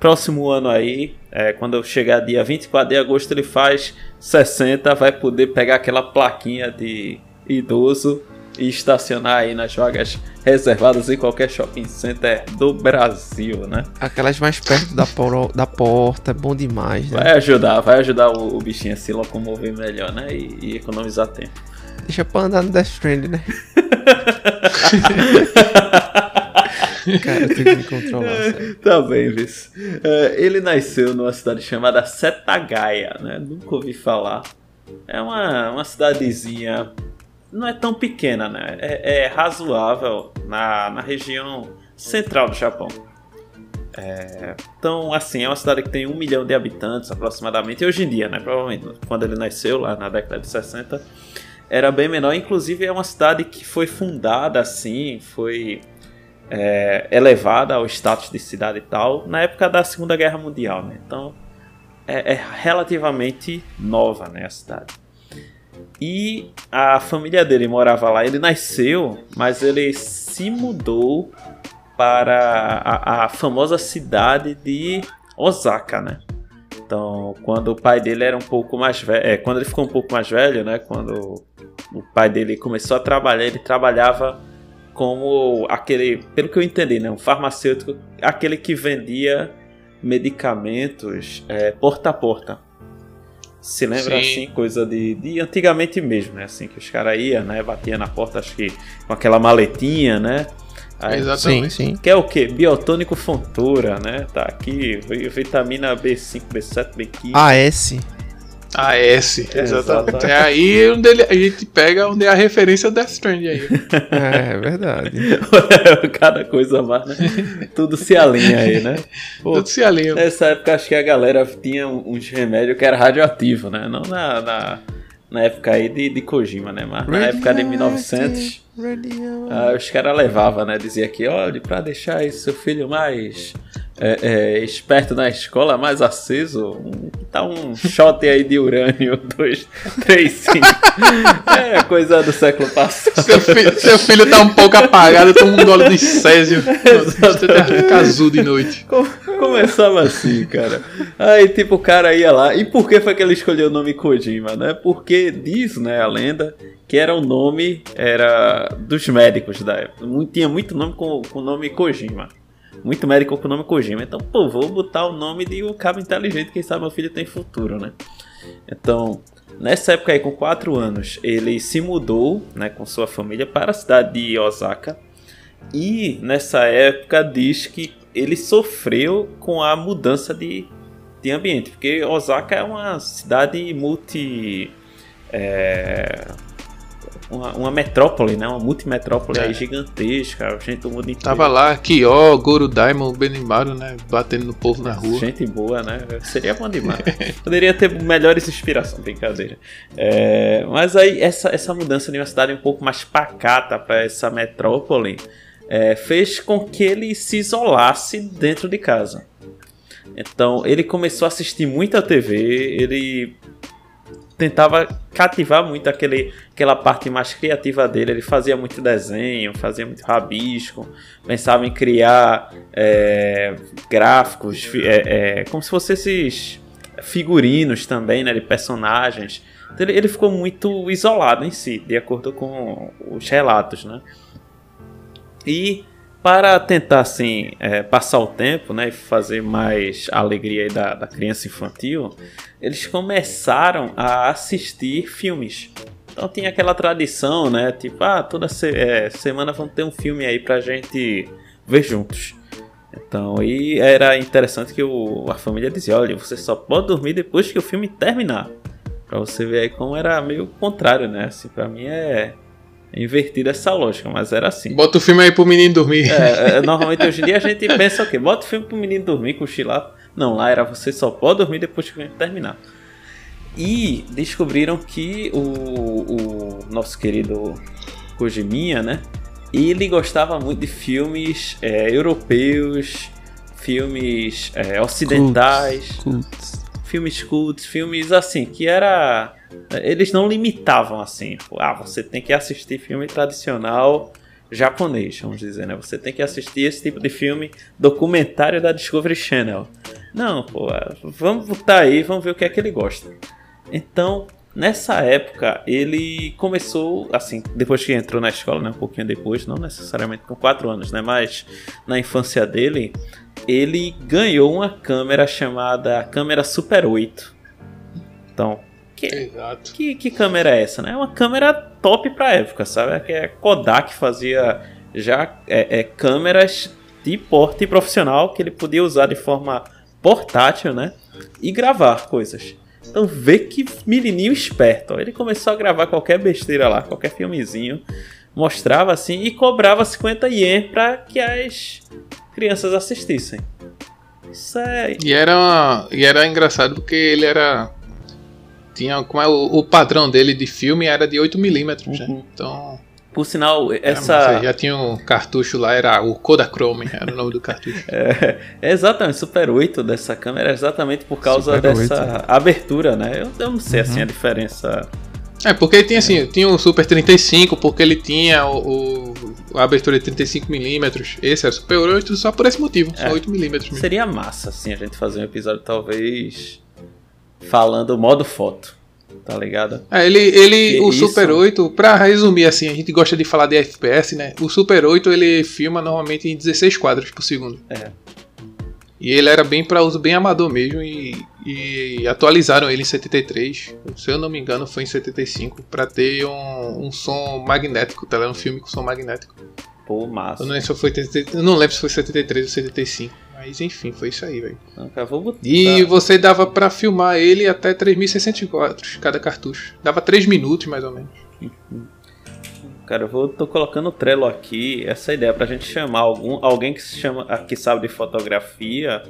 Próximo ano aí, é, quando chegar dia 24 de agosto, ele faz 60, vai poder pegar aquela plaquinha de idoso e estacionar aí nas vagas reservadas em qualquer shopping center do Brasil, né? Aquelas mais perto da, por da porta, é bom demais, né? Vai ajudar, vai ajudar o, bichinho a se locomover melhor, né? E, e economizar tempo. Deixa pra andar no Death Strand, né? [laughs] Cara, eu tenho que me controlar. Sério. Tá bem, Viz. Uh, ele nasceu numa cidade chamada Setagaia, né? Nunca ouvi falar. É uma, uma cidadezinha não é tão pequena, né? É, é razoável na, na região central do Japão. É, então, assim, é uma cidade que tem um milhão de habitantes aproximadamente. E hoje em dia, né? Provavelmente, quando ele nasceu, lá na década de 60, era bem menor. Inclusive, é uma cidade que foi fundada assim, foi é, elevada ao status de cidade e tal, na época da Segunda Guerra Mundial, né? Então, é, é relativamente nova, né? A cidade. E a família dele morava lá. Ele nasceu, mas ele se mudou para a, a famosa cidade de Osaka, né? Então, quando o pai dele era um pouco mais velho, é, quando ele ficou um pouco mais velho, né? Quando o pai dele começou a trabalhar, ele trabalhava como aquele, pelo que eu entendi, né? Um farmacêutico, aquele que vendia medicamentos é, porta a porta se lembra Sim. assim, coisa de, de antigamente mesmo, né? Assim, que os caras iam, né? Batia na porta, acho que com aquela maletinha, né? Aí, Exatamente. Sim, sim. Que é o que? Biotônico Fontura, né? Tá aqui, vitamina B5, B7, B15. AS. AS, exatamente. exatamente. É aí onde ele, a gente pega onde é a referência Death Strand aí. [laughs] É, é verdade. [laughs] Cada coisa mais, né? Tudo se alinha aí, né? Pô, Tudo se alinha. Nessa época acho que a galera tinha uns remédios que era radioativo, né? Não na, na na época aí de, de Kojima, né? Mas na época de 1900, ah, os caras levavam, né? Dizia que, olha, pra deixar esse seu filho mais é, é, esperto na escola, mais aceso, um, tá um shot aí de urânio 2, 3, 5. É coisa do século passado. Seu, fi seu filho tá um pouco apagado, toma um gole de césio. Azul de noite. Começava assim, cara. Aí, tipo, o cara ia lá. E por que foi que ele escolheu o nome Kojima, né? Porque diz, né, a lenda, que era o nome era dos médicos da época. Tinha muito nome com o nome Kojima muito médico com o nome Kojima. Então, pô, vou botar o nome de um cabo inteligente, quem sabe meu filho tem futuro, né? Então, nessa época aí, com 4 anos, ele se mudou, né, com sua família para a cidade de Osaka. E nessa época diz que ele sofreu com a mudança de, de ambiente, porque Osaka é uma cidade multi. É, uma, uma metrópole, né? Uma multimetrópole é. gigantesca. Gente do mundo inteiro. Tava lá, Kyo, Goro Daimon, Benimaru, né? Batendo no povo na rua. Gente boa, né? Seria bom demais. [laughs] Poderia ter melhores inspirações, brincadeira. É, mas aí, essa, essa mudança de uma cidade um pouco mais pacata para essa metrópole é, fez com que ele se isolasse dentro de casa. Então, ele começou a assistir muita TV, ele tentava cativar muito aquele, aquela parte mais criativa dele. Ele fazia muito desenho, fazia muito rabisco, pensava em criar é, gráficos, é, é, como se fossem esses figurinos também, né, de personagens. Então, ele, ele ficou muito isolado em si, de acordo com os relatos, né? E para tentar assim é, passar o tempo, né, e fazer mais alegria da, da criança infantil, eles começaram a assistir filmes. Então tinha aquela tradição, né, tipo, ah, toda se, é, semana vamos ter um filme aí pra gente ver juntos. Então, e era interessante que o, a família dizia, olha, você só pode dormir depois que o filme terminar. Pra você ver aí como era meio contrário, né? Assim, pra mim é invertida essa lógica, mas era assim. Bota o filme aí pro menino dormir. É, é, [laughs] normalmente hoje em dia a gente pensa o quê? Bota o filme pro menino dormir, cochilar. Não, lá era você só pode dormir depois que o filme terminar. E descobriram que o, o nosso querido Kojiminha, né? Ele gostava muito de filmes é, europeus, filmes é, ocidentais, cults. filmes cultos, filmes assim, que era eles não limitavam assim, ah, você tem que assistir filme tradicional japonês, vamos dizer, né? Você tem que assistir esse tipo de filme documentário da Discovery Channel. Não, pô, vamos botar aí, vamos ver o que é que ele gosta. Então, nessa época, ele começou, assim, depois que entrou na escola, né? Um pouquinho depois, não necessariamente com 4 anos, né? Mas na infância dele, ele ganhou uma câmera chamada câmera Super 8. Então, que, Exato. Que, que câmera é essa, né? É uma câmera top pra época, sabe? Que é Kodak fazia já é, é, câmeras de porte profissional que ele podia usar de forma portátil, né? E gravar coisas. Então vê que menininho esperto. Ó. Ele começou a gravar qualquer besteira lá, qualquer filmezinho. Mostrava assim e cobrava 50 ien para que as crianças assistissem. Isso é... E era, e era engraçado porque ele era tinha como é o, o, padrão dele de filme era de 8mm, né? uhum. né? Então. Por sinal, essa. já tinha um cartucho lá, era o Kodachrome, [laughs] era o nome do cartucho. é, é, exatamente, Super 8 dessa câmera, é exatamente por causa Super dessa 8. abertura, né? Eu, eu não sei uhum. assim a diferença. É, porque ele tinha assim, é. tinha o Super 35, porque ele tinha o, o a abertura de 35mm. Esse é o Super 8 só por esse motivo, é. só 8mm mesmo. Seria massa, assim, a gente fazer um episódio talvez falando modo foto. Tá ligado? É, ele, ele o isso... Super 8, pra resumir assim, a gente gosta de falar de FPS, né? O Super 8 ele filma normalmente em 16 quadros por segundo. É. E ele era bem para uso bem amador mesmo e, e, atualizaram ele em 73. Se eu não me engano, foi em 75 para ter um, um som magnético, tá? Era um filme com som magnético. Pô, massa. Eu não, lembro se foi, eu não lembro se foi 73 ou 75. Mas enfim, foi isso aí, velho. E você dava para filmar ele até 3600 cada cartucho. Dava 3 minutos mais ou menos. Cara, eu vou, tô colocando o Trello aqui, essa ideia pra gente chamar algum, alguém que se chama, que sabe de fotografia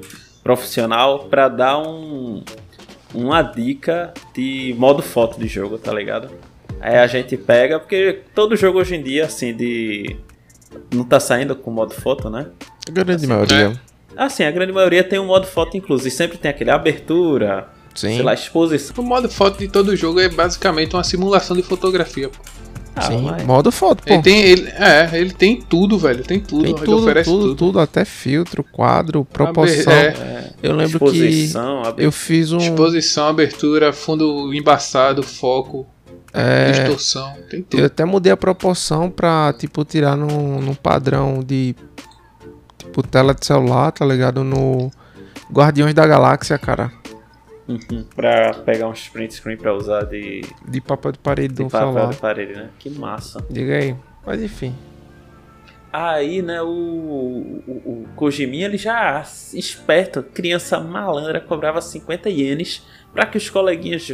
profissional para dar um uma dica de modo foto de jogo, tá ligado? Aí a gente pega, porque todo jogo hoje em dia, assim, de. Não tá saindo com modo foto, né? A grande Assim, maioria. Assim, a grande maioria tem um modo foto incluso. E sempre tem aquele abertura, Sim. sei lá, exposição. O modo foto de todo jogo é basicamente uma simulação de fotografia. Pô. Ah, Sim. mas- Modo foto, pô. Ele tem, ele, é, ele tem tudo, velho. Tem tudo. Tem tudo, oferece tudo, tudo. tudo, até filtro, quadro, proporção. É, é, Eu lembro que exposição, abertura. eu fiz um. Exposição, abertura, fundo embaçado, foco, é, distorção. Tem tudo. eu até mudei a proporção pra, tipo, tirar num, num padrão de. Tipo, tela de celular, tá ligado? No Guardiões da Galáxia, cara. Uhum, pra pegar um print screen pra usar de, De papel de parede de do papel celular. de parede, né? Que massa. Diga aí. Mas enfim. Aí, né, o, o, o Kojiminha, ele já esperto, criança malandra, cobrava 50 ienes pra que os coleguinhas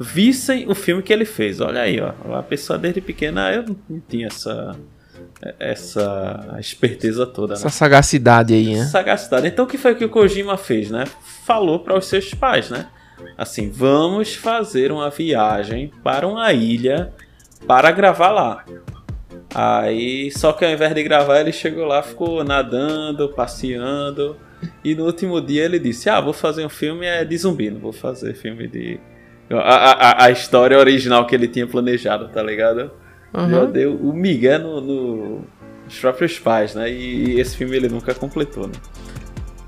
vissem o filme que ele fez. Olha aí, ó. A pessoa desde pequena, eu não tinha essa essa esperteza toda, né? Essa sagacidade aí, né? Sagacidade. Então o que foi que o Kojima fez, né? Falou para os seus pais, né? Assim, vamos fazer uma viagem para uma ilha para gravar lá. Aí, só que ao invés de gravar, ele chegou lá, ficou nadando, passeando. E no último dia ele disse: Ah, vou fazer um filme é de zumbi, não vou fazer filme de. A, a, a história original que ele tinha planejado, tá ligado? Já Uhum. deu o Miguel no, no- nos próprios pais, né? E, esse filme ele nunca completou, né?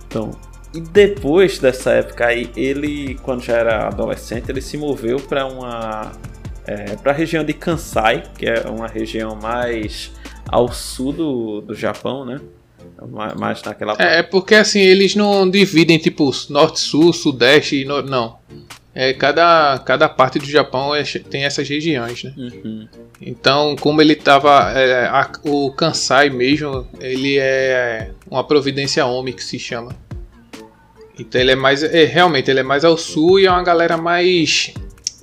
Então, e depois dessa época aí, ele, quando já era adolescente, ele se moveu para uma. É, para a região de Kansai, que é uma região mais ao sul do, do Japão, né? Ma- Mais naquela É, é porque assim, eles não dividem tipo norte, sul, sudeste e nor... não. É, cada, cada parte do Japão é tem essas regiões, né? Uhum. Então, como ele tava. é, o Kansai mesmo, ele é uma providência Omi que se chama. Então ele é mais. É, realmente, ele é mais ao sul e é uma galera mais.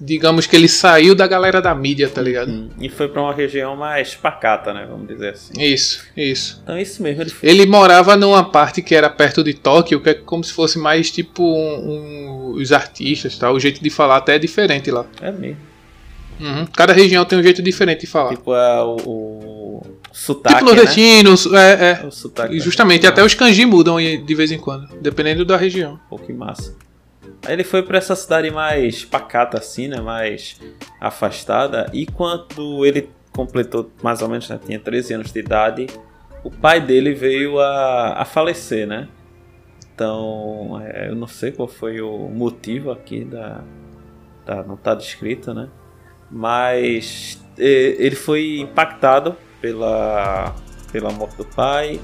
Digamos que ele saiu da galera da mídia, tá ligado? Hum, E foi para uma região mais pacata, né? Vamos dizer assim. Isso, isso. Então, isso mesmo. Ele Ele morava numa parte que era perto de Tóquio, que é como se fosse mais tipo um- um- os artistas, tá? O jeito de falar até é diferente lá. É mesmo. Uhum. Cada região tem um jeito diferente de falar. Tipo, é, o, o sotaque, Tipo né? nordestino, é, é. O sotaque E justamente, até os kanji mudam de vez em quando, dependendo da região. Pô, que massa. Aí ele foi pra essa cidade mais pacata, assim, né? Mais afastada. E quando ele completou, mais ou menos, né? Tinha 13 anos de idade, o pai dele veio a, a falecer, né? Então, é, eu não sei qual foi o motivo aqui da. da não tá descrito, né? Mas ele foi impactado pela, pela morte do pai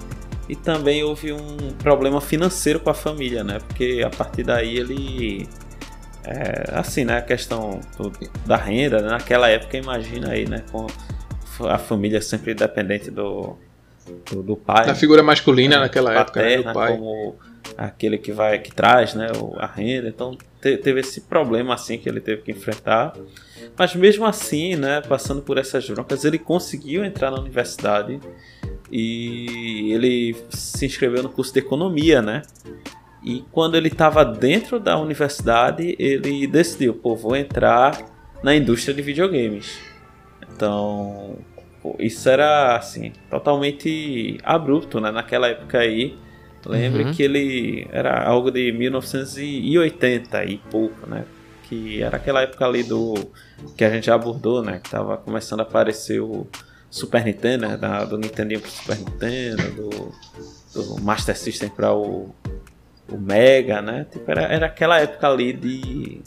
e também houve um problema financeiro com a família, né? Porque a partir daí ele. É, assim, né? A questão do- da renda, né? naquela época, imagina aí, né? Com a família sempre dependente do, do, do pai. Da figura masculina naquela época, né, paterna, do pai. como aquele que vai que traz né a renda então te- teve esse problema assim que ele teve que enfrentar mas mesmo assim né passando por essas broncas ele conseguiu entrar na universidade e ele se inscreveu no curso de economia né e quando ele estava dentro da universidade ele decidiu pô vou entrar na indústria de videogames então pô, isso era assim totalmente abrupto né naquela época aí Lembre Uhum. que ele era algo de 1980 e pouco, né? Que era aquela época ali do que a gente já abordou, né? Que tava começando a aparecer o Super Nintendo, né? Da, do Nintendo pro Super Nintendo, do, do Master System para o, o Mega, né? Tipo, era, era aquela época ali de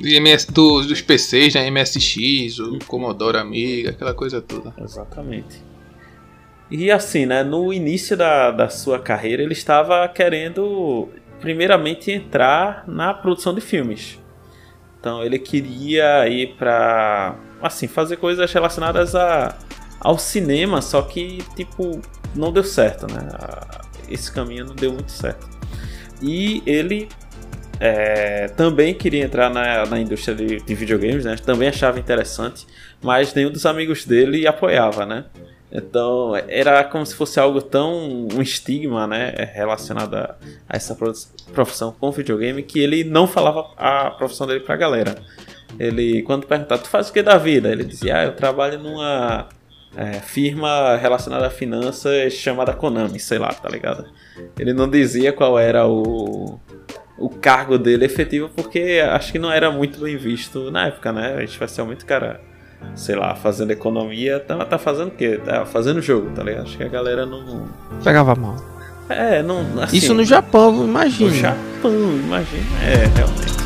MS, dos, dos PCs, né? MSX, o Commodore Amiga, aquela coisa toda. Exatamente. E assim, né, no início da, da sua carreira, ele estava querendo, primeiramente, entrar na produção de filmes. Então, ele queria ir para, assim, fazer coisas relacionadas a, ao cinema, só que, tipo, não deu certo, né? Esse caminho não deu muito certo. E ele é, também queria entrar na, na indústria de, de videogames, né? Também achava interessante, mas nenhum dos amigos dele apoiava, né? Então, era como se fosse algo tão. um estigma, né? Relacionado a, a essa profissão com videogame, que ele não falava a profissão dele pra galera. Ele, quando perguntava, tu faz o que da vida? Ele dizia, ah, eu trabalho numa é, firma relacionada a finanças chamada Konami, sei lá, tá ligado? Ele não dizia qual era o, o cargo dele efetivo, porque acho que não era muito bem visto na época, né? Especialmente cara, sei lá, fazendo economia, tá, tá fazendo o quê? Tá fazendo jogo, tá ligado? Acho que a galera não. Pegava mal. É, não. Assim, Isso no Japão, imagina. No Japão, imagina. É, realmente.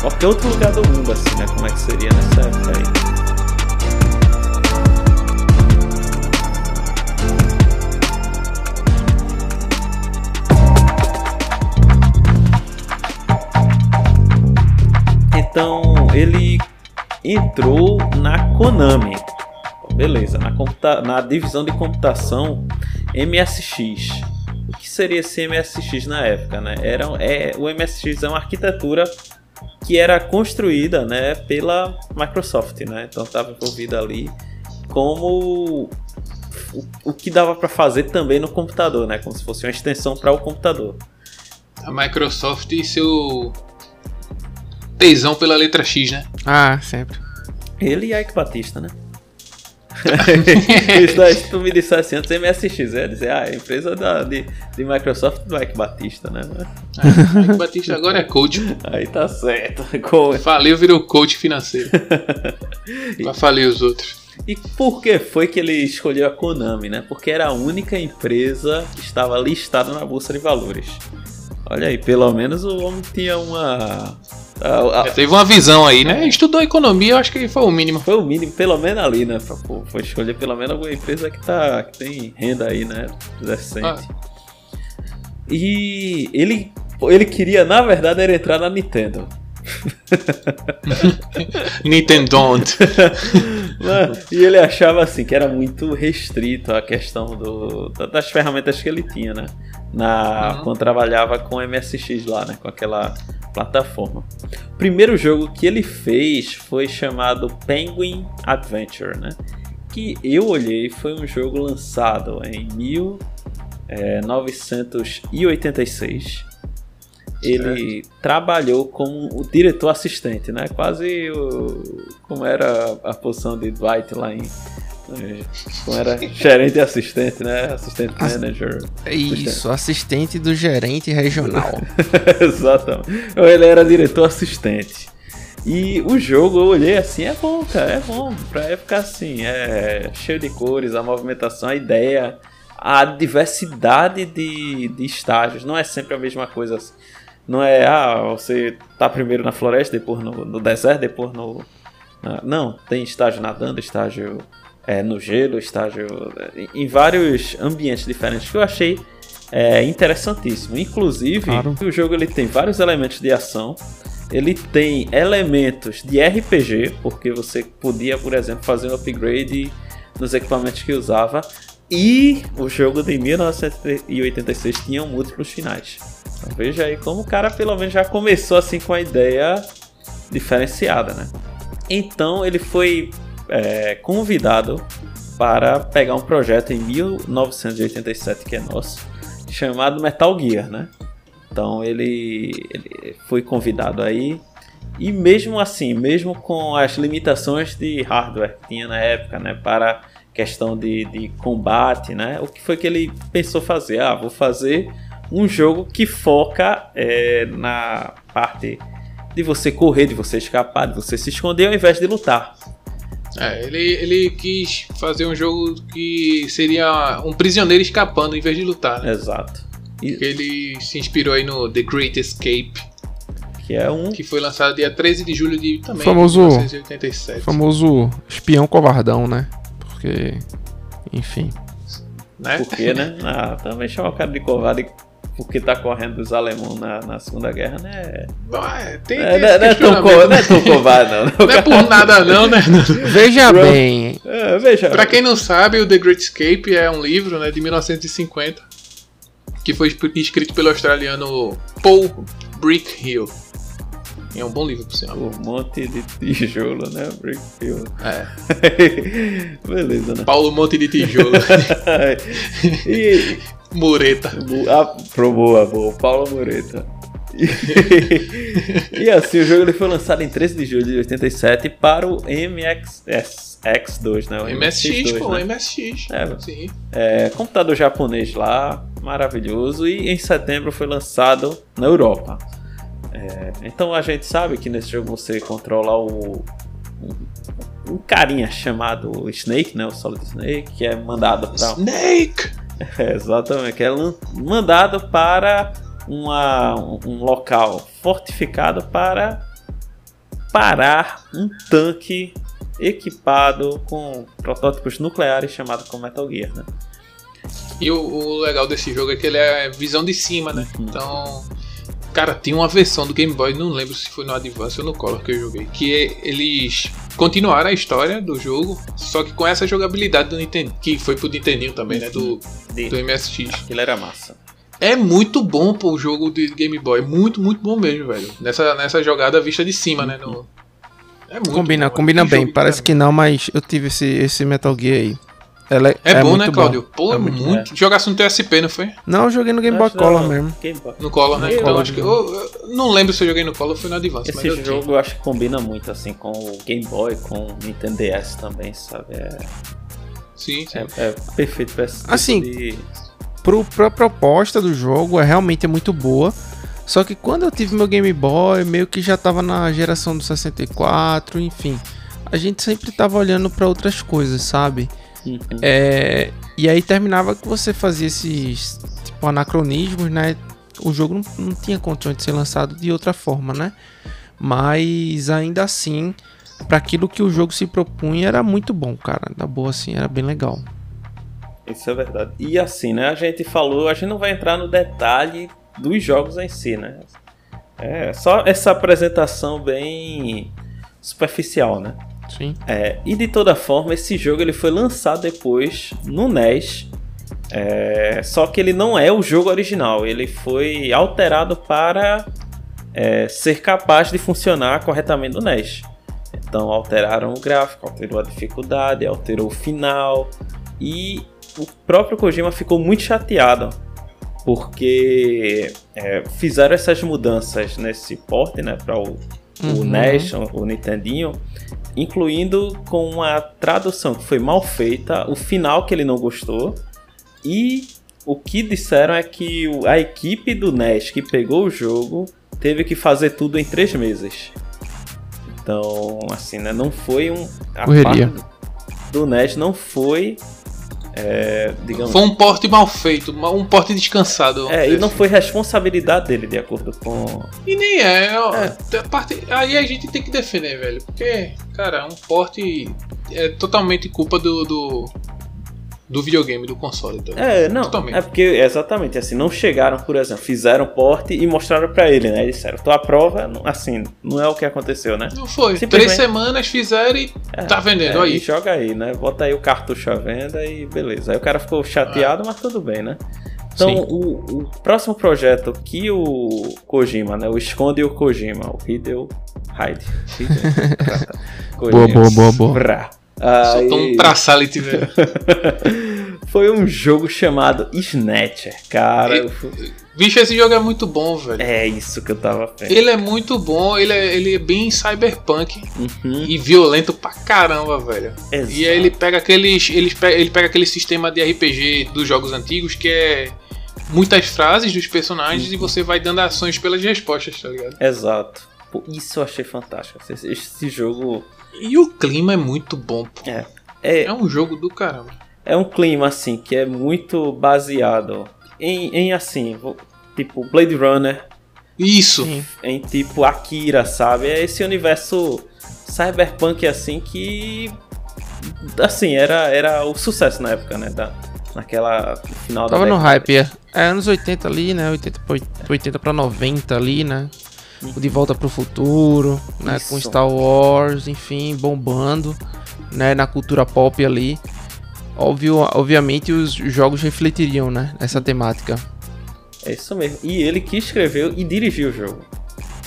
Qualquer outro lugar do mundo, assim, né? Como é que seria nessa época aí. Então ele entrou na Konami. Beleza, na, na divisão de computação MSX. O que seria esse MSX na época? Né? Era, é, o MSX é uma arquitetura que era construída né, pela Microsoft. Né? Então estava envolvida ali como o, o que dava para fazer também no computador, né? como se fosse uma extensão para o computador. A Microsoft e seu tesão pela letra X, né? Ah, sempre. Ele e Ike Batista, né? Se tu me dissesse antes, MSX, ia dizer, ah, a empresa da, de, de Microsoft do Ike Batista, né? É, Ike Batista agora é coach. Aí tá certo. [laughs] Faliu, virou coach financeiro. [laughs] pra falir os outros. E por que foi que ele escolheu a Konami, né? Porque era a única empresa que estava listada na Bolsa de Valores. Olha aí, pelo menos o homem tinha uma a, a... teve uma visão aí, né? Estudou economia, eu acho que foi o mínimo. Foi o mínimo, pelo menos ali, né? Foi escolher pelo menos alguma empresa que, tá, que tem renda aí, né? Decente. Ah. E ele, ele queria, na verdade, era entrar na Nintendo. [laughs] Nintendo. [laughs] e ele achava assim que era muito restrito a questão do, das ferramentas que ele tinha, né? Na, uhum. Quando trabalhava com MSX lá, né? Com aquela plataforma. O primeiro jogo que ele fez foi chamado Penguin Adventure, né? Que eu olhei foi um jogo lançado em 1986. Ele certo. trabalhou como o diretor assistente, né? Quase o, como era a posição de Dwight lá em como era gerente e assistente, né? Assistente As... manager. Isso, assistente do gerente regional. [laughs] Exatamente. Ele era diretor assistente. E o jogo eu olhei assim, é bom, cara, é bom. Pra época assim, é cheio de cores, a movimentação, a ideia, a diversidade de, de estágios. Não é sempre a mesma coisa assim. Não é, ah, você tá primeiro na floresta, depois no, no deserto, depois no. Na... Não, tem estágio nadando, estágio é, no gelo, estágio. em vários ambientes diferentes que eu achei é, interessantíssimo. Inclusive, claro. o jogo ele tem vários elementos de ação. Ele tem elementos de RPG, porque você podia, por exemplo, fazer um upgrade nos equipamentos que usava. E o jogo de 1986 tinha múltiplos finais. Então, veja aí como o cara pelo menos já começou assim com a ideia diferenciada, né? Então ele foi é, convidado para pegar um projeto em 1987 que é nosso, chamado Metal Gear, né? Então ele, ele foi convidado aí e mesmo assim, mesmo com as limitações de hardware que tinha na época, né, para questão de, de combate, né, o que foi que ele pensou fazer? Ah, vou fazer um jogo que foca é, na parte de você correr, de você escapar, de você se esconder ao invés de lutar. É, ele, ele quis fazer um jogo que seria um prisioneiro escapando em vez de lutar. Né? Exato. E... Ele se inspirou aí no The Great Escape. Que é um. Que foi lançado dia 13 de julho de também, famoso, 1987. Famoso espião covardão, né? Porque. Enfim. Né? Por quê, né? Ah, também chama o cara de covarde porque tá correndo dos alemães na, na Segunda Guerra, né? Ah, tem, é, tem não, não, é tão co, não é tão covarde, não. Não é por nada, não, né? [laughs] Veja bem. É, veja. Pra quem não sabe, o The Great Escape é um livro né, de 1950 que foi escrito pelo australiano Paul Brickhill. É um bom livro, por sinal. O Monte de Tijolo, né? Brickfield. É. [laughs] Beleza, né? Paulo Monte de Tijolo. [laughs] e. Mureta. Ah, pro boa, boa. Paulo Mureta. [laughs] e assim, o jogo ele foi lançado em 13 de julho de 87 para o MXS. X2, né? O MSX, pô, né? MSX. É, Sim. é, computador japonês lá, maravilhoso. E em setembro foi lançado na Europa. É, então a gente sabe que nesse jogo você controla o. Um, um carinha chamado Snake, né? O Solid Snake, que é mandado para. Snake! É, exatamente, que é mandado para uma, um local fortificado para parar um tanque equipado com protótipos nucleares chamado como Metal Gear, né? E o, o legal desse jogo é que ele é visão de cima, né? Então. Cara, tem uma versão do Game Boy, não lembro se foi no Advance ou no Color que eu joguei, que é- eles continuaram a história do jogo, só que com essa jogabilidade do Nintendo, que foi pro Nintendinho também, né? Do, De, do MSX. aquilo era massa. É muito bom pô, o jogo de Game Boy, muito, muito bom mesmo, velho. Nessa, nessa jogada vista de cima, né? no- É muito Combina, bom, combina bem. Parece que não, mas eu tive esse, esse Metal Gear aí. Ela É, bom, muito né, Claudio? Pô, É é muito muito. Jogasse no TSP, não foi? Não, eu joguei no Game Boy Color mesmo. Boy. No Color, né? Então Color, acho que. Eu, eu não lembro se eu joguei no Color ou foi no Advance, mas eu Esse tinha. jogo eu acho que combina muito assim com o Game Boy, com o Nintendo DS também, sabe? É, Sim, sim. é, é perfeito pra esse tipo Assim, de- Pro, pra proposta do jogo, é realmente é muito boa. Só que quando eu tive meu Game Boy, meio que já tava na geração do 64, enfim. A gente sempre tava olhando pra outras coisas, sabe? Uhum. É, e aí terminava que você fazia esses tipo anacronismos, né? O jogo não, não tinha condições de ser lançado de outra forma, né? Mas ainda assim, para aquilo que o jogo se propunha, era muito bom, cara. Da boa assim, era bem legal. Isso é verdade. E assim, né? A gente falou, a gente não vai entrar no detalhe dos jogos em si, né? É só essa apresentação bem superficial, né? Sim. É, e de toda forma, esse jogo ele foi lançado depois no NES. é, só que ele não é o jogo original, ele foi alterado para é, ser capaz de funcionar corretamente no NES. Então alteraram o gráfico, alterou a dificuldade, alterou o final e o próprio Kojima ficou muito chateado porque é, fizeram essas mudanças nesse porte, né, para o, o Uhum. NES, o, o Nintendinho, incluindo com uma tradução que foi mal feita, o final que ele não gostou e o que disseram é que a equipe do NES que pegou o jogo teve que fazer tudo em três meses. Então, assim, né, não foi um a Correria. parte do NES não foi é, digamos Foi um porte mal feito, um porte descansado. é, e não assim. foi responsabilidade dele, de acordo com. E nem é, ó, É. parte- aí a gente tem que defender, velho. Porque, cara, um porte é totalmente culpa do, do, do videogame, do console. Tá? É, não. Totalmente. É porque, exatamente, assim, não chegaram, por exemplo, fizeram porte e mostraram pra ele, né? E disseram, tua prova, assim, não é o que aconteceu, né? Não foi. Simplesmente- Três semanas fizeram e É, tá vendendo é, aí. E joga aí, né? Bota aí o cartucho à venda e beleza. Aí o cara ficou chateado, mas tudo bem, né? Então, o, o próximo projeto que o Kojima, né? O Esconde o Kojima, o Hideo Hide. [laughs] Boa, boa, boa, boa. Aí- um traçality, velho. Foi um jogo chamado Snatcher, cara. E- Bicho, esse jogo é muito bom, velho. É isso que eu tava pensando. Ele é muito bom, ele é, ele é bem cyberpunk Uhum, e violento pra caramba, velho. exato. E aí ele pega aqueles. Ele pega, ele pega aquele sistema de RPG dos jogos antigos que é muitas frases dos personagens e você vai dando ações pelas respostas, tá ligado? Exato. Pô, isso eu achei fantástico. Esse, esse jogo E o clima é muito bom, pô. é, É um jogo do caramba. é um clima assim que é muito baseado em, em assim, tipo Blade Runner, Isso! Sim. em tipo Akira, sabe? É esse universo cyberpunk assim que assim, era era o sucesso na época, né, da naquela no final Tava da no década. hype, é. É anos 80 ali, né? 80 pra, 80 pra 90 ali, né? O De Volta pro Futuro, né? Com. Star Wars, enfim, bombando, né? Na cultura pop ali. Óbvio, obviamente os jogos refletiriam, né? Essa temática. É isso mesmo. E ele que escreveu e dirigiu o jogo.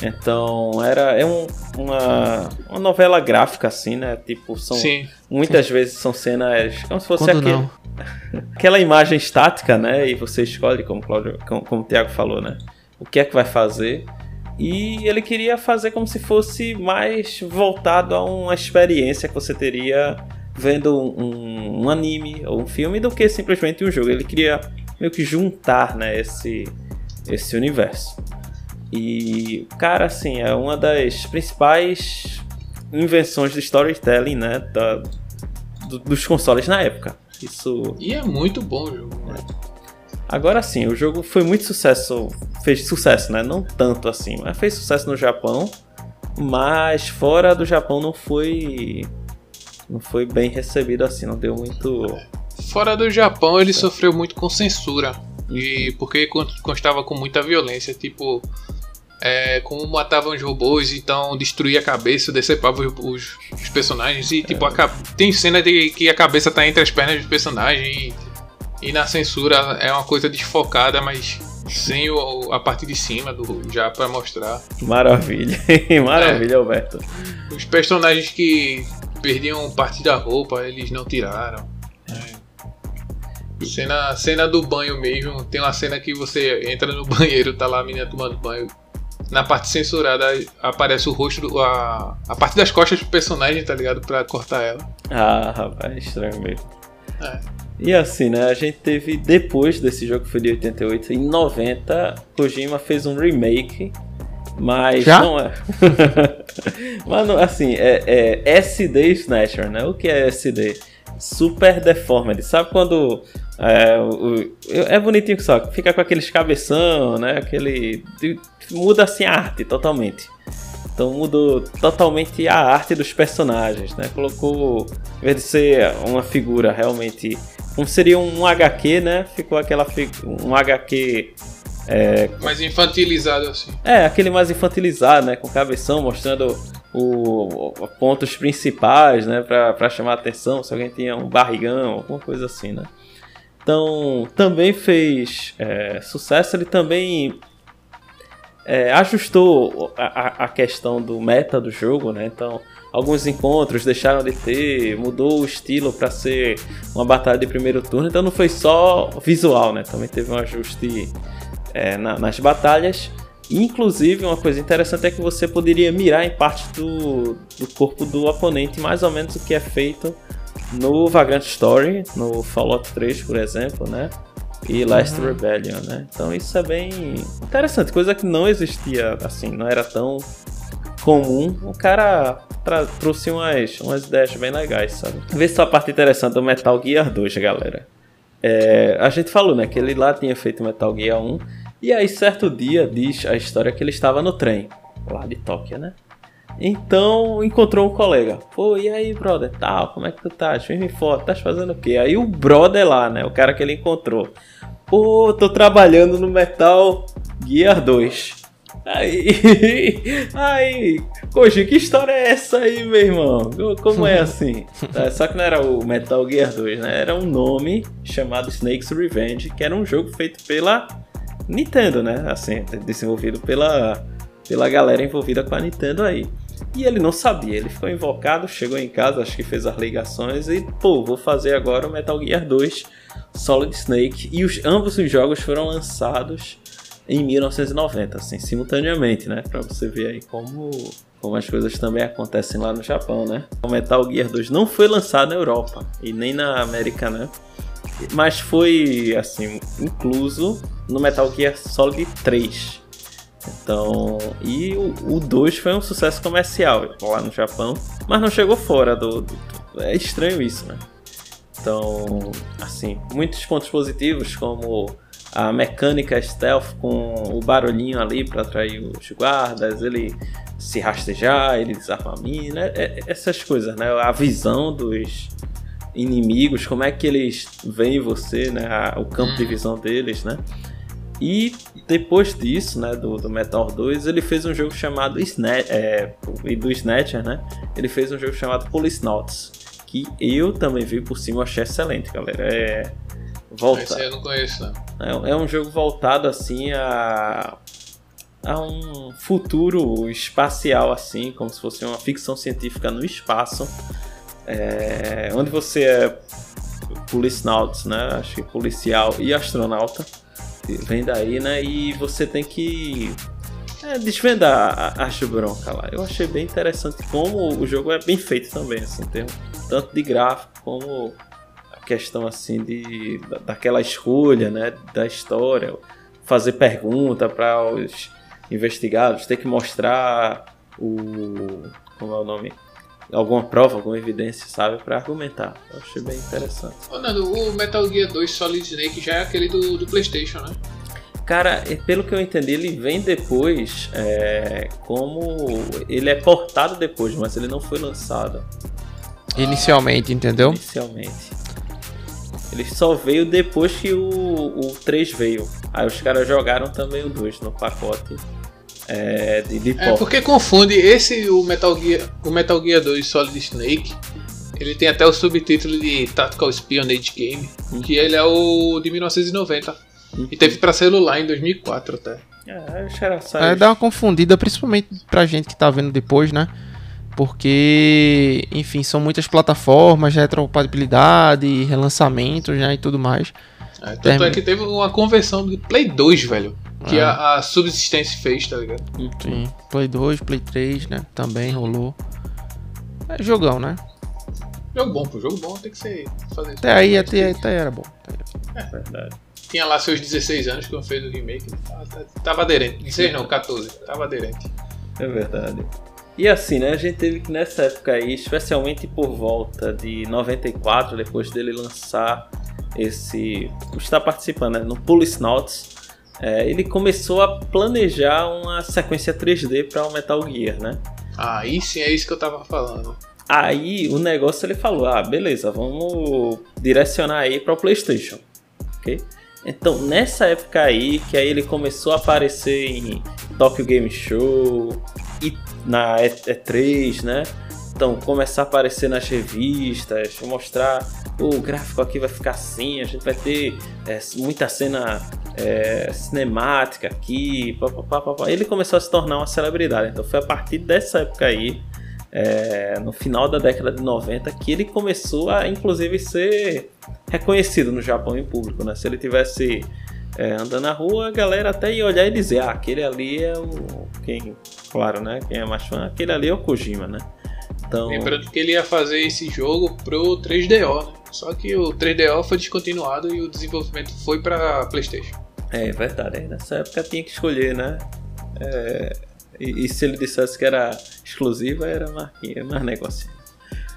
Então, era é um, uma, uma novela gráfica, assim, né? Tipo, são. Sim. Muitas vezes são cenas. Como se fosse aquele, [laughs] aquela imagem estática, né? E você escolhe, como, o Cláudio, como, como o Thiago falou, né? O que é que vai fazer. E ele queria fazer como se fosse mais voltado a uma experiência que você teria vendo um, um anime ou um filme do que simplesmente um jogo. Ele queria meio que juntar, né? Esse, esse universo. E, cara, assim, é uma das principais invenções do storytelling, né? Da, do- dos consoles na época. Isso. E é muito bom o jogo. né? Agora sim, o jogo foi muito sucesso. Fez sucesso, né? Não tanto assim, mas fez sucesso no Japão. Mas fora do Japão não foi. Não foi bem recebido assim, não deu muito. Fora do Japão, ele sofreu muito com censura. E porque con- constava com muita violência, tipo. É, como matavam os robôs, então destruía a cabeça, decepava os, os- personagens e tipo, a ca- tem cena de que a cabeça tá entre as pernas dos personagens e, e na censura é uma coisa desfocada, mas sem o- a parte de cima do já pra mostrar. Maravilha. [laughs] Maravilha, Alberto. Os personagens que perdiam parte da roupa, eles não tiraram. É. Cena, cena do banho mesmo, tem uma cena que você entra no [laughs] banheiro, tá lá a menina tomando banho. Na parte censurada aparece o rosto, do, a, a parte das costas do personagem, tá ligado? Pra cortar ela. Ah, rapaz, estranho mesmo. É. E assim, né? A gente teve depois desse jogo que foi de 88, em 90, Kojima fez um remake, mas Já? não é. [laughs] mas assim, é, é SD Snatcher, né? O que é SD? Super Deformed. Sabe quando é, o- é bonitinho que só fica com aqueles cabeção, né? Aquele muda assim a arte totalmente. Então mudou totalmente a arte dos personagens, né? Colocou, em vez de ser uma figura realmente, como seria um HQ, né? Ficou aquela um HQ, Mais infantilizado assim. é aquele mais infantilizado, né? Com cabeção mostrando o, o- pontos principais, né? Pra, pra chamar a atenção, se alguém tinha um barrigão, alguma coisa assim, né? Então também fez é, sucesso. Ele também é, ajustou a, a- a questão do meta do jogo, né? Então, alguns encontros deixaram de ter, mudou o estilo para ser uma batalha de primeiro turno. Então, não foi só visual, né? Também teve um ajuste é, na- nas batalhas. Inclusive, uma coisa interessante é que você poderia mirar em parte do, do corpo do oponente, mais ou menos o que é feito no Vagrant Story, no Fallout 3, por exemplo, né? E Last Rebellion, né? Então isso é bem interessante, coisa que não existia assim, não era tão comum. O cara trouxe umas, umas ideias bem legais, sabe? Vê só a parte interessante do Metal Gear 2, galera. É, a gente falou, né, que ele lá tinha feito Metal Gear 1, e aí certo dia diz a história que ele estava no trem, lá de Tóquio, né? Então encontrou um colega. Pô, e aí, brother? Tal, como é que tu tá? Firme forte, tá fazendo o quê? Aí o brother lá, né? O cara que ele encontrou. Pô, tô trabalhando no Metal Gear 2. Aí, [laughs] aí, Koji, que história é essa aí, meu irmão? Como é assim? Tá, [laughs] Só que não era o Metal Gear 2, né? Era um nome chamado Snake's Revenge, que era um jogo feito pela Nintendo, né? Assim, desenvolvido pela, pela galera envolvida com a Nintendo aí. E ele não sabia, ele ficou invocado, chegou em casa, acho que fez as ligações e, pô, vou fazer agora o Metal Gear 2 Solid Snake. E os, ambos os jogos foram lançados em 1990, assim, simultaneamente, né? Pra você ver aí como, como as coisas também acontecem lá no Japão, né? O Metal Gear 2 não foi lançado na Europa e nem na América, né? Mas foi, assim, incluso no Metal Gear Solid 3. Então, e o, o 2 foi um sucesso comercial lá no Japão, mas não chegou fora do, do- do- É estranho isso, né? Então, assim, muitos pontos positivos, como a mecânica stealth com o barulhinho ali para atrair os guardas, ele se rastejar, ele desarma a mina, é- é- essas coisas, né? A visão dos inimigos, como é que eles veem você, né? O campo de visão deles, né? E depois disso, né, do, do Metal 2, ele fez um jogo chamado Snatch, é, e do Snatcher, né? Ele fez um jogo chamado Police Notes, que eu também vi por cima, achei excelente, galera. É volta, Esse aí eu não conheço, não. é, é um jogo voltado assim a a um futuro espacial assim, como se fosse uma ficção científica no espaço, é, onde você é policenauts, né? Acho que policial e astronauta vem daí, né? E você tem que é, desvendar a arte bronca lá. Eu achei bem interessante como o jogo é bem feito também, assim, tem tanto de gráfico como a questão assim de daquela escolha, né, da história, fazer pergunta para os investigados, ter que mostrar o como é o nome alguma prova, alguma evidência, sabe, para argumentar. Eu achei bem interessante. Ô, Nando, o Metal Gear 2 Solid Snake já é aquele do, do PlayStation, né? Cara, pelo que eu entendi, ele vem depois é, como. Ele é portado depois, mas ele não foi lançado. Inicialmente, entendeu? Inicialmente. Ele só veio depois que o, o 3 veio. Aí os caras jogaram também o 2 no pacote é, de, de É porque confunde esse o Metal Gear, o Metal Gear 2 Solid Snake. Ele tem até o subtítulo de Tactical Espionage Game, uhum. que ele é o de 1990. Uhum. E teve para celular em 2004 até. É, era é, dá uma confundida, principalmente pra gente que tá vendo depois, né? Porque, enfim, são muitas plataformas, retrocompatibilidade, relançamentos né, e tudo mais. É, tanto Term... é que teve uma conversão do Play 2, velho. Que é. a, a Subsistência fez, tá ligado? Sim. Play 2, Play 3, né? Também rolou. É jogão, né? Jogo bom, pô. Jogo bom tem que ser. Fazer até aí, até, até era bom. É verdade. Tinha lá seus 16 anos quando fez o remake. Tava, tava aderente. 16 não, 14. Tava aderente. É verdade. E assim, né? A gente teve que nessa época aí, especialmente por volta de 94, depois dele lançar esse. está participando, né? No Police Notes é, ele começou a planejar uma sequência 3D para o Metal Gear, né? Aí sim é isso que eu tava falando. Aí o negócio ele falou: ah, beleza, vamos direcionar aí para o PlayStation, ok? Então nessa época aí que aí ele começou a aparecer em Tokyo Game Show e na E3, né? Então começar a aparecer nas revistas, mostrar o gráfico aqui vai ficar assim, a gente vai ter é, muita cena é, cinemática aqui, pá, pá, pá, ele começou a se tornar uma celebridade. Então foi a partir dessa época aí, é, no final da década de 90, que ele começou a inclusive ser reconhecido no Japão em público. Né? Se ele tivesse é, andando na rua, a galera até ia olhar e dizer: Ah, aquele ali é o. Quem, claro, né? Quem é mais fã, aquele ali é o Kojima, né? Então... Lembrando que ele ia fazer esse jogo pro 3DO, né? Só que o 3DO foi descontinuado e o desenvolvimento foi para PlayStation. É verdade, nessa época tinha que escolher, né? É, e, e, se ele dissesse que era exclusiva, era marquinha, mais negócio.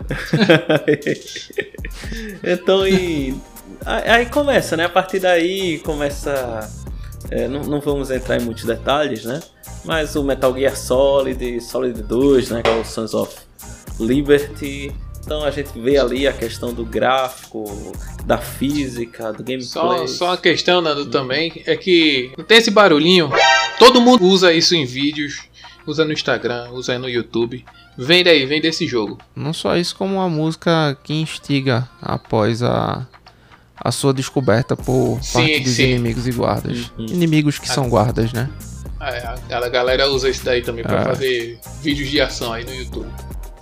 [laughs] então, e, aí começa, né? A partir daí começa. É, não, não, vamos entrar em muitos detalhes, né? Mas o Metal Gear Solid, Solid 2, né? Que é o Sons of Liberty então a gente vê ali a questão do gráfico, da física, do gameplay. Só, só uma questão, Nando, também, é que não tem esse barulhinho. Todo mundo usa isso em vídeos, usa no Instagram, usa no YouTube. Vem daí, vem desse jogo. Não só isso, como uma música que instiga após a, a sua descoberta por sim, parte dos sim. inimigos e guardas. Uhum. Inimigos que a, são guardas, né? É, a, a galera usa isso daí também para é. fazer vídeos de ação aí no YouTube.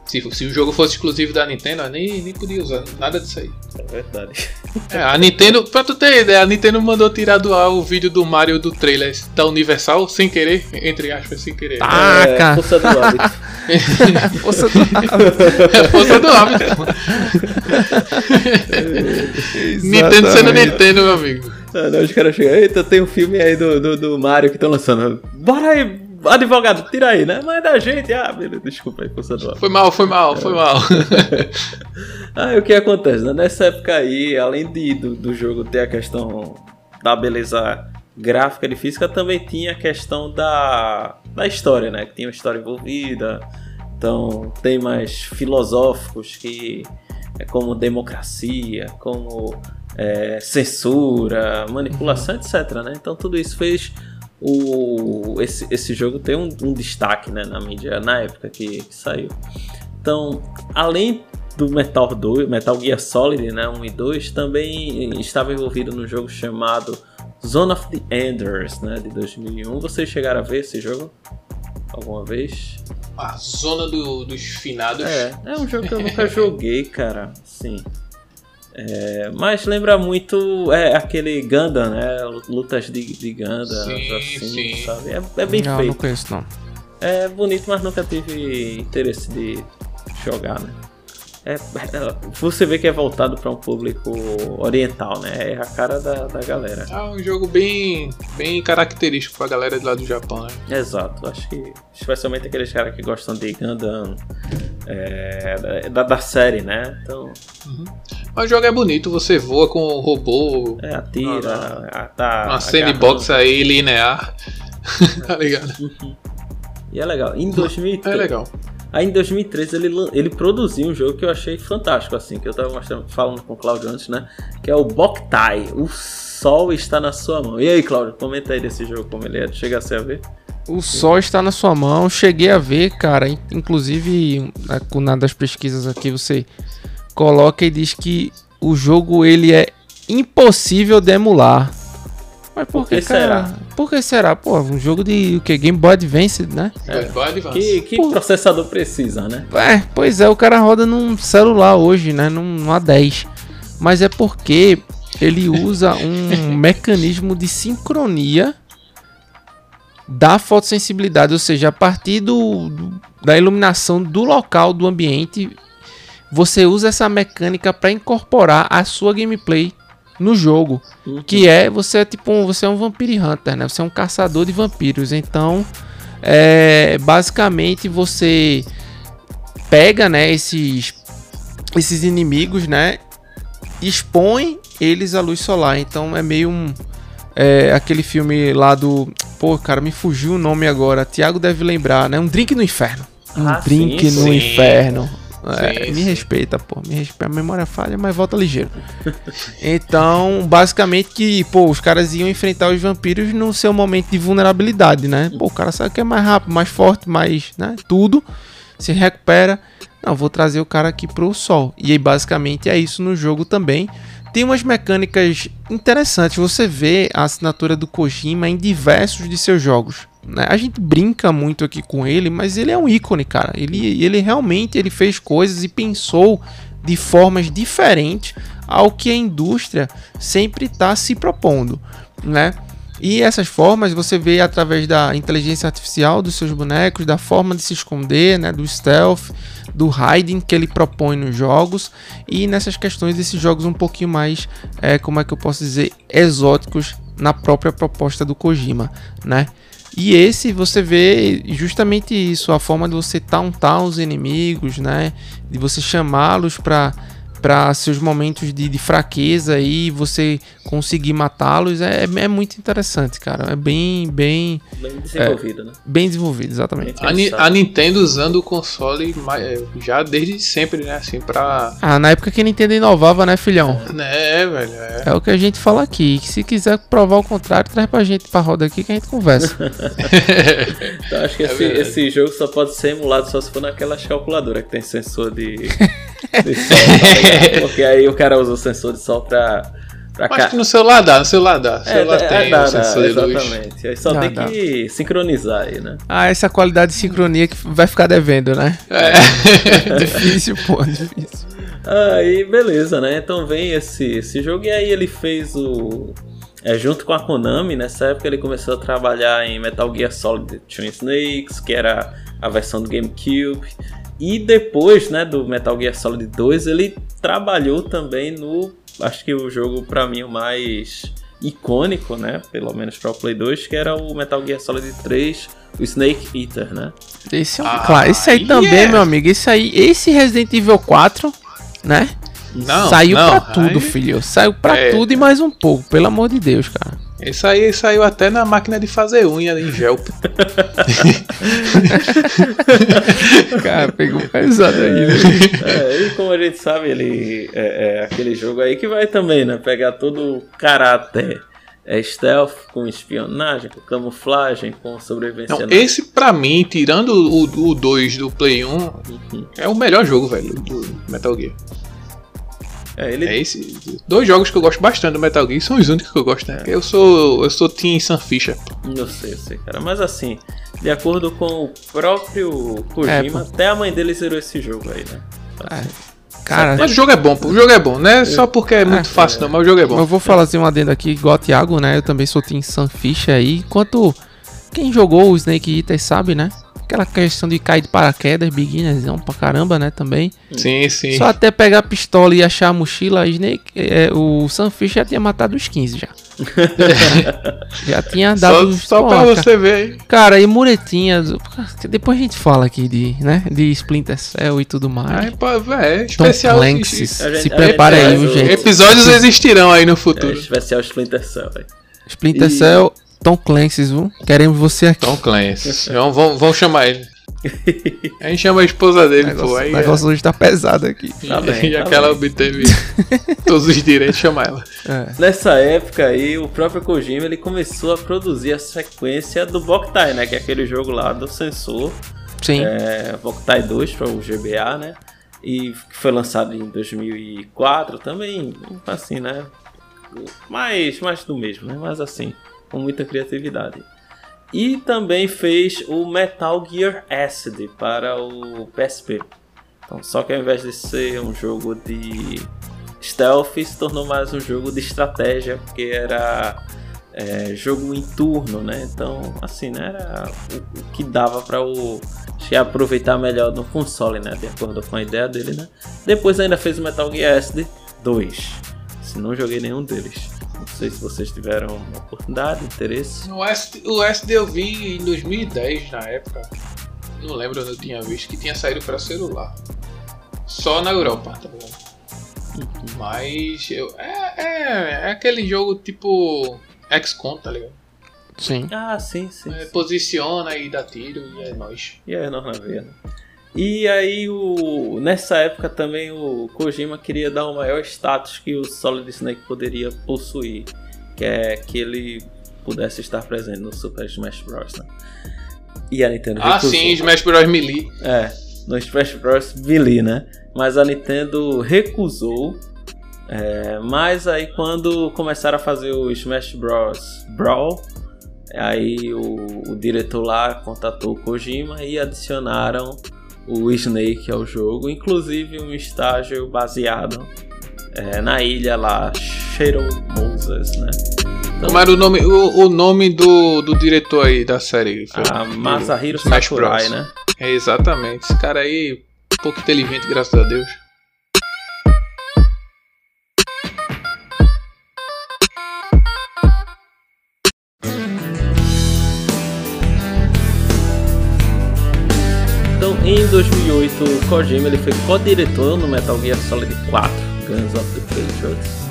Se, se o jogo fosse exclusivo da Nintendo, nem, nem podia usar nada disso aí. É verdade. É, a Nintendo, pra tu ter ideia, a Nintendo mandou tirar do ar o vídeo do Mario do trailer da Universal sem querer, entre aspas, sem querer. Ah, é, cara. Força do hábito. [laughs] força do hábito. [laughs] É força do hábito. Nintendo sendo Nintendo, meu amigo. Ah, não, os caras chegam, eita, tem um filme aí do, do, do Mario que estão lançando. Bora aí, advogado, tira aí, né? Mas é da gente. Ah, beleza, desculpa aí, do Foi mal, foi mal, foi mal. [laughs] aí o que acontece, né? Nessa época aí, além de, do, do jogo ter a questão da beleza gráfica e física, também tinha a questão da, da história, né? Que tinha uma história envolvida. Então, temas filosóficos que é como democracia, como é, censura, manipulação, etc. Né? Então tudo isso fez o, esse, esse jogo ter um, um destaque né, na mídia na época que, que, saiu. Então, além do Metal 2, Metal Gear Solid né, 1 e 2, também estava envolvido num jogo chamado Zone of the Enders, né, de 2001. Vocês chegaram a ver esse jogo alguma vez? A Zona do, dos Finados. É, é um jogo que eu nunca [laughs] joguei, cara. Sim. É, mas lembra muito é, aquele Gundam, né? Lutas de, de Sim, assim, sim. sabe? É, é bem não, não feito. conheço não. É bonito, mas nunca tive interesse de jogar, né? É, é- você vê que é voltado para um público oriental, né? É a cara da, da galera. É um jogo bem, bem característico pra galera de lá do Japão, né? Exato, acho que especialmente aqueles caras que gostam de Gundam é, da, da série, né? Então, Mas o jogo é bonito, você voa com o robô, é, atira, Ah, a- tá uma sandbox aí linear. [laughs] tá ligado? E é legal. Em 2003, É legal. Aí em 2013 ele, ele produziu um jogo que eu achei fantástico, assim, que eu tava mostrando, falando com o Claudio antes, né? Que é o Boktai, O Sol Está na Sua Mão. E aí, Claudio, comenta aí desse jogo, como ele é. Chega a ser a ver? O sol está na sua mão. Cheguei a ver, cara. in- Inclusive, na- com uma das pesquisas aqui, você coloca e diz que o jogo ele é impossível de emular. Mas por, Por que será? Por que será? Pô, um jogo de o que? Game Boy Advance, né? É. Vai Advance. Que, que Pô. processador precisa, né? É, pois é, o cara roda num celular hoje, né? Num, num A10. Mas é porque ele usa [laughs] um mecanismo de sincronia da fotossensibilidade, ou seja, a partir do- da iluminação do local, do ambiente, você usa essa mecânica para incorporar a sua gameplay no jogo, Uhum. que é você é tipo um, você é um vampire hunter, né? Você é um caçador de vampiros, então é, basicamente você pega, né, esses esses inimigos, né, expõe eles à luz solar. Então é meio um é, aquele filme lá do, pô, cara, me fugiu o nome agora. Tiago deve lembrar, né? Um drink no inferno. Um Ah, drink sim, no sim. inferno. É, Sim, me sim. respeita, pô. Me respeita. A memória falha, mas volta ligeiro. [laughs] Então, basicamente que, pô, os caras iam enfrentar os vampiros no seu momento de vulnerabilidade, né? Pô, o cara sabe que é mais rápido, mais forte, mais, né? Tudo. Se recupera. Não, vou trazer o cara aqui pro sol. E aí, basicamente, é isso no jogo também. Tem umas mecânicas interessantes. Você vê a assinatura do Kojima em diversos de seus jogos. Né? A gente brinca muito aqui com ele, mas ele é um ícone, cara. Ele, ele realmente ele fez coisas e pensou de formas diferentes ao que a indústria sempre está se propondo, né? E essas formas você vê através da inteligência artificial dos seus bonecos, da forma de se esconder, né, do stealth, do hiding que ele propõe nos jogos e nessas questões desses jogos um pouquinho mais, é, como é que eu posso dizer, exóticos na própria proposta do Kojima, né? E esse você vê justamente isso, a forma de você tauntar os inimigos, né? De você chamá-los para para seus momentos de, de fraqueza e você conseguir matá-los é, é muito interessante, cara. É bem, bem, Bem desenvolvido, né? bem desenvolvido, exatamente. A, a Nintendo usando o console é, já desde sempre, né? Assim, pra. Ah, na época que a Nintendo inovava, né, filhão? Né, velho? É. É o que a gente fala aqui. Que se quiser provar o contrário, traz pra gente pra roda aqui que a gente conversa. [laughs] Então acho que É esse, esse jogo só pode ser emulado só se for naquelas calculadoras que tem sensor de, [laughs] de sol, tá ligado? [laughs] Porque aí o cara usa o sensor de sol pra. pra Acho ca- que no celular dá, no celular dá. No É, celular é, tem dá, o dá, sensor de luz. exatamente. Aí só Dá, tem dá. que sincronizar aí, né? ah, essa qualidade de sincronia que vai ficar devendo, né? É. [laughs] difícil, pô, difícil. Aí, beleza, né? Então vem esse, esse jogo e aí ele fez o. É, junto com a Konami, nessa época ele começou a trabalhar em Metal Gear Solid Twin Snakes, que era a versão do GameCube. E depois, né, do Metal Gear Solid 2, ele trabalhou também no. Acho que o jogo, pra mim, o mais icônico, né? Pelo menos para o Play 2, que era o Metal Gear Solid 3, o Snake Eater, né? Esse é um Ah, claro. Esse aí também, yeah. meu amigo. Esse aí, esse Resident Evil 4, né? Não, saiu não, pra tudo, aí- filho. Saiu pra É. tudo e mais um pouco, pelo amor de Deus, cara. Esse aí saiu até na máquina de fazer unha em gel. [laughs] Cara, pegou pesado aí, né? É, e como a gente sabe, ele é, é aquele jogo aí que vai também, né? Pegar todo o caráter é, stealth, com espionagem, com camuflagem, com sobrevivência. Então, na- esse pra mim, tirando o, o 2 do Play 1, é o melhor jogo, velho, do Metal Gear. É, ele É esse. Dois jogos que eu gosto bastante do Metal Gear são os únicos que eu gosto, né? Eu sou. Eu sou Team Sam Fisher. Eu sei, eu sei, cara. Mas assim, de acordo com o próprio Kojima, É, até a mãe dele zerou esse jogo aí, né? É. Cara, Mas o jogo é bom, pô. O jogo é bom, né? Só porque é muito fácil, não, mas o jogo é bom. eu vou falar assim um adendo aqui, igual o Thiago, né? Eu também sou Team Sunfish aí. Enquanto quem jogou o Snake Eater sabe, né? Aquela questão de cair de paraquedas, beginnerzão pra caramba, né? Também. Sim, sim. Só até pegar a pistola e achar a mochila, Snake, é, o Sunfish já tinha matado os 15 já. [laughs] já tinha dado Só, os só pra cara. você ver aí. Cara, e muretinhas. Depois a gente fala aqui de, né? De Splinter Cell e tudo mais. Pô, é Tom especial. Gente- se a prepara gente aí, o- gente? Episódios existirão aí no É, futuro. especial Splinter Cell, velho. Splinter E- Cell, Tom Clancy, viu? Queremos você aqui. Tom Clancy. Vamos, vamos, vamos chamar ele. A gente chama a esposa dele, negócio, pô. Aí o negócio hoje tá pesado aqui. é, Tá bem, já tá que ela bem. obteve todos os direitos, chama ela. É. Nessa época aí, o próprio Kojima ele começou a produzir a sequência do Boktai, né? Que é aquele jogo lá do sensor, Sim. é, Boktai 2 para o GBA, né? E que foi lançado em 2004 também, assim, né? Mais, mais do mesmo, né? Mas assim, com muita criatividade. E também fez o Metal Gear Acid para o PSP. Então, só que ao invés de ser um jogo de stealth, se tornou mais um jogo de estratégia, porque era é, jogo em turno, né? Então, assim, né? Era o, o que dava para o que aproveitar melhor no console, né? De acordo com a ideia dele, né? Depois ainda fez o Metal Gear Acid 2. Se não joguei nenhum deles. Não sei se vocês tiveram oportunidade, interesse. O SD, o SD eu vi em 2010, na época. Não lembro onde eu tinha visto, que tinha saído pra celular. Só na Europa, tá ligado? Mas eu, é, é, é aquele jogo tipo XCOM, tá ligado? Sim. Ah, sim, sim. É, sim. posiciona e dá tiro e é nóis. E aí nós na veia, né? E aí o nessa época também o Kojima queria dar o maior status que o Solid Snake poderia possuir, que é que ele pudesse estar presente no Super Smash Bros. Né? E a Nintendo Ah, recusou. sim, Smash Bros. Melee. É, no Smash Bros. Melee, né? Mas a Nintendo recusou. É, mas aí quando começaram a fazer o Smash Bros. Brawl, aí o, o diretor lá contatou o Kojima e adicionaram o Snake ao jogo, inclusive um estágio baseado é, na ilha lá, Shadow Moses, né? Então, Como era o nome, o, o nome do, do diretor aí da série? Foi a o- Masahiro Smash Sakurai, Bros. né? É, exatamente. Esse cara aí, pouco inteligente, graças a Deus. 2008, o Kojima ele foi co-diretor no Metal Gear Solid 4, Guns of the Patriots.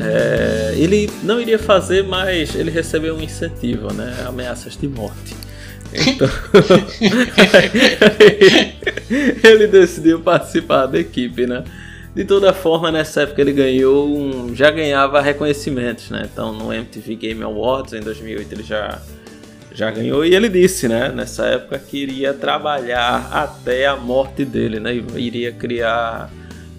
É, ele não iria fazer, mas ele recebeu um incentivo, né? Ameaças de morte. Então, [laughs] ele decidiu participar da equipe, né? De toda forma, nessa época ele ganhou um, já ganhava reconhecimentos, né? Então, no MTV Game Awards em 2008 ele já já ganhou e ele disse, né, nessa época que iria trabalhar até a morte dele, né, e iria criar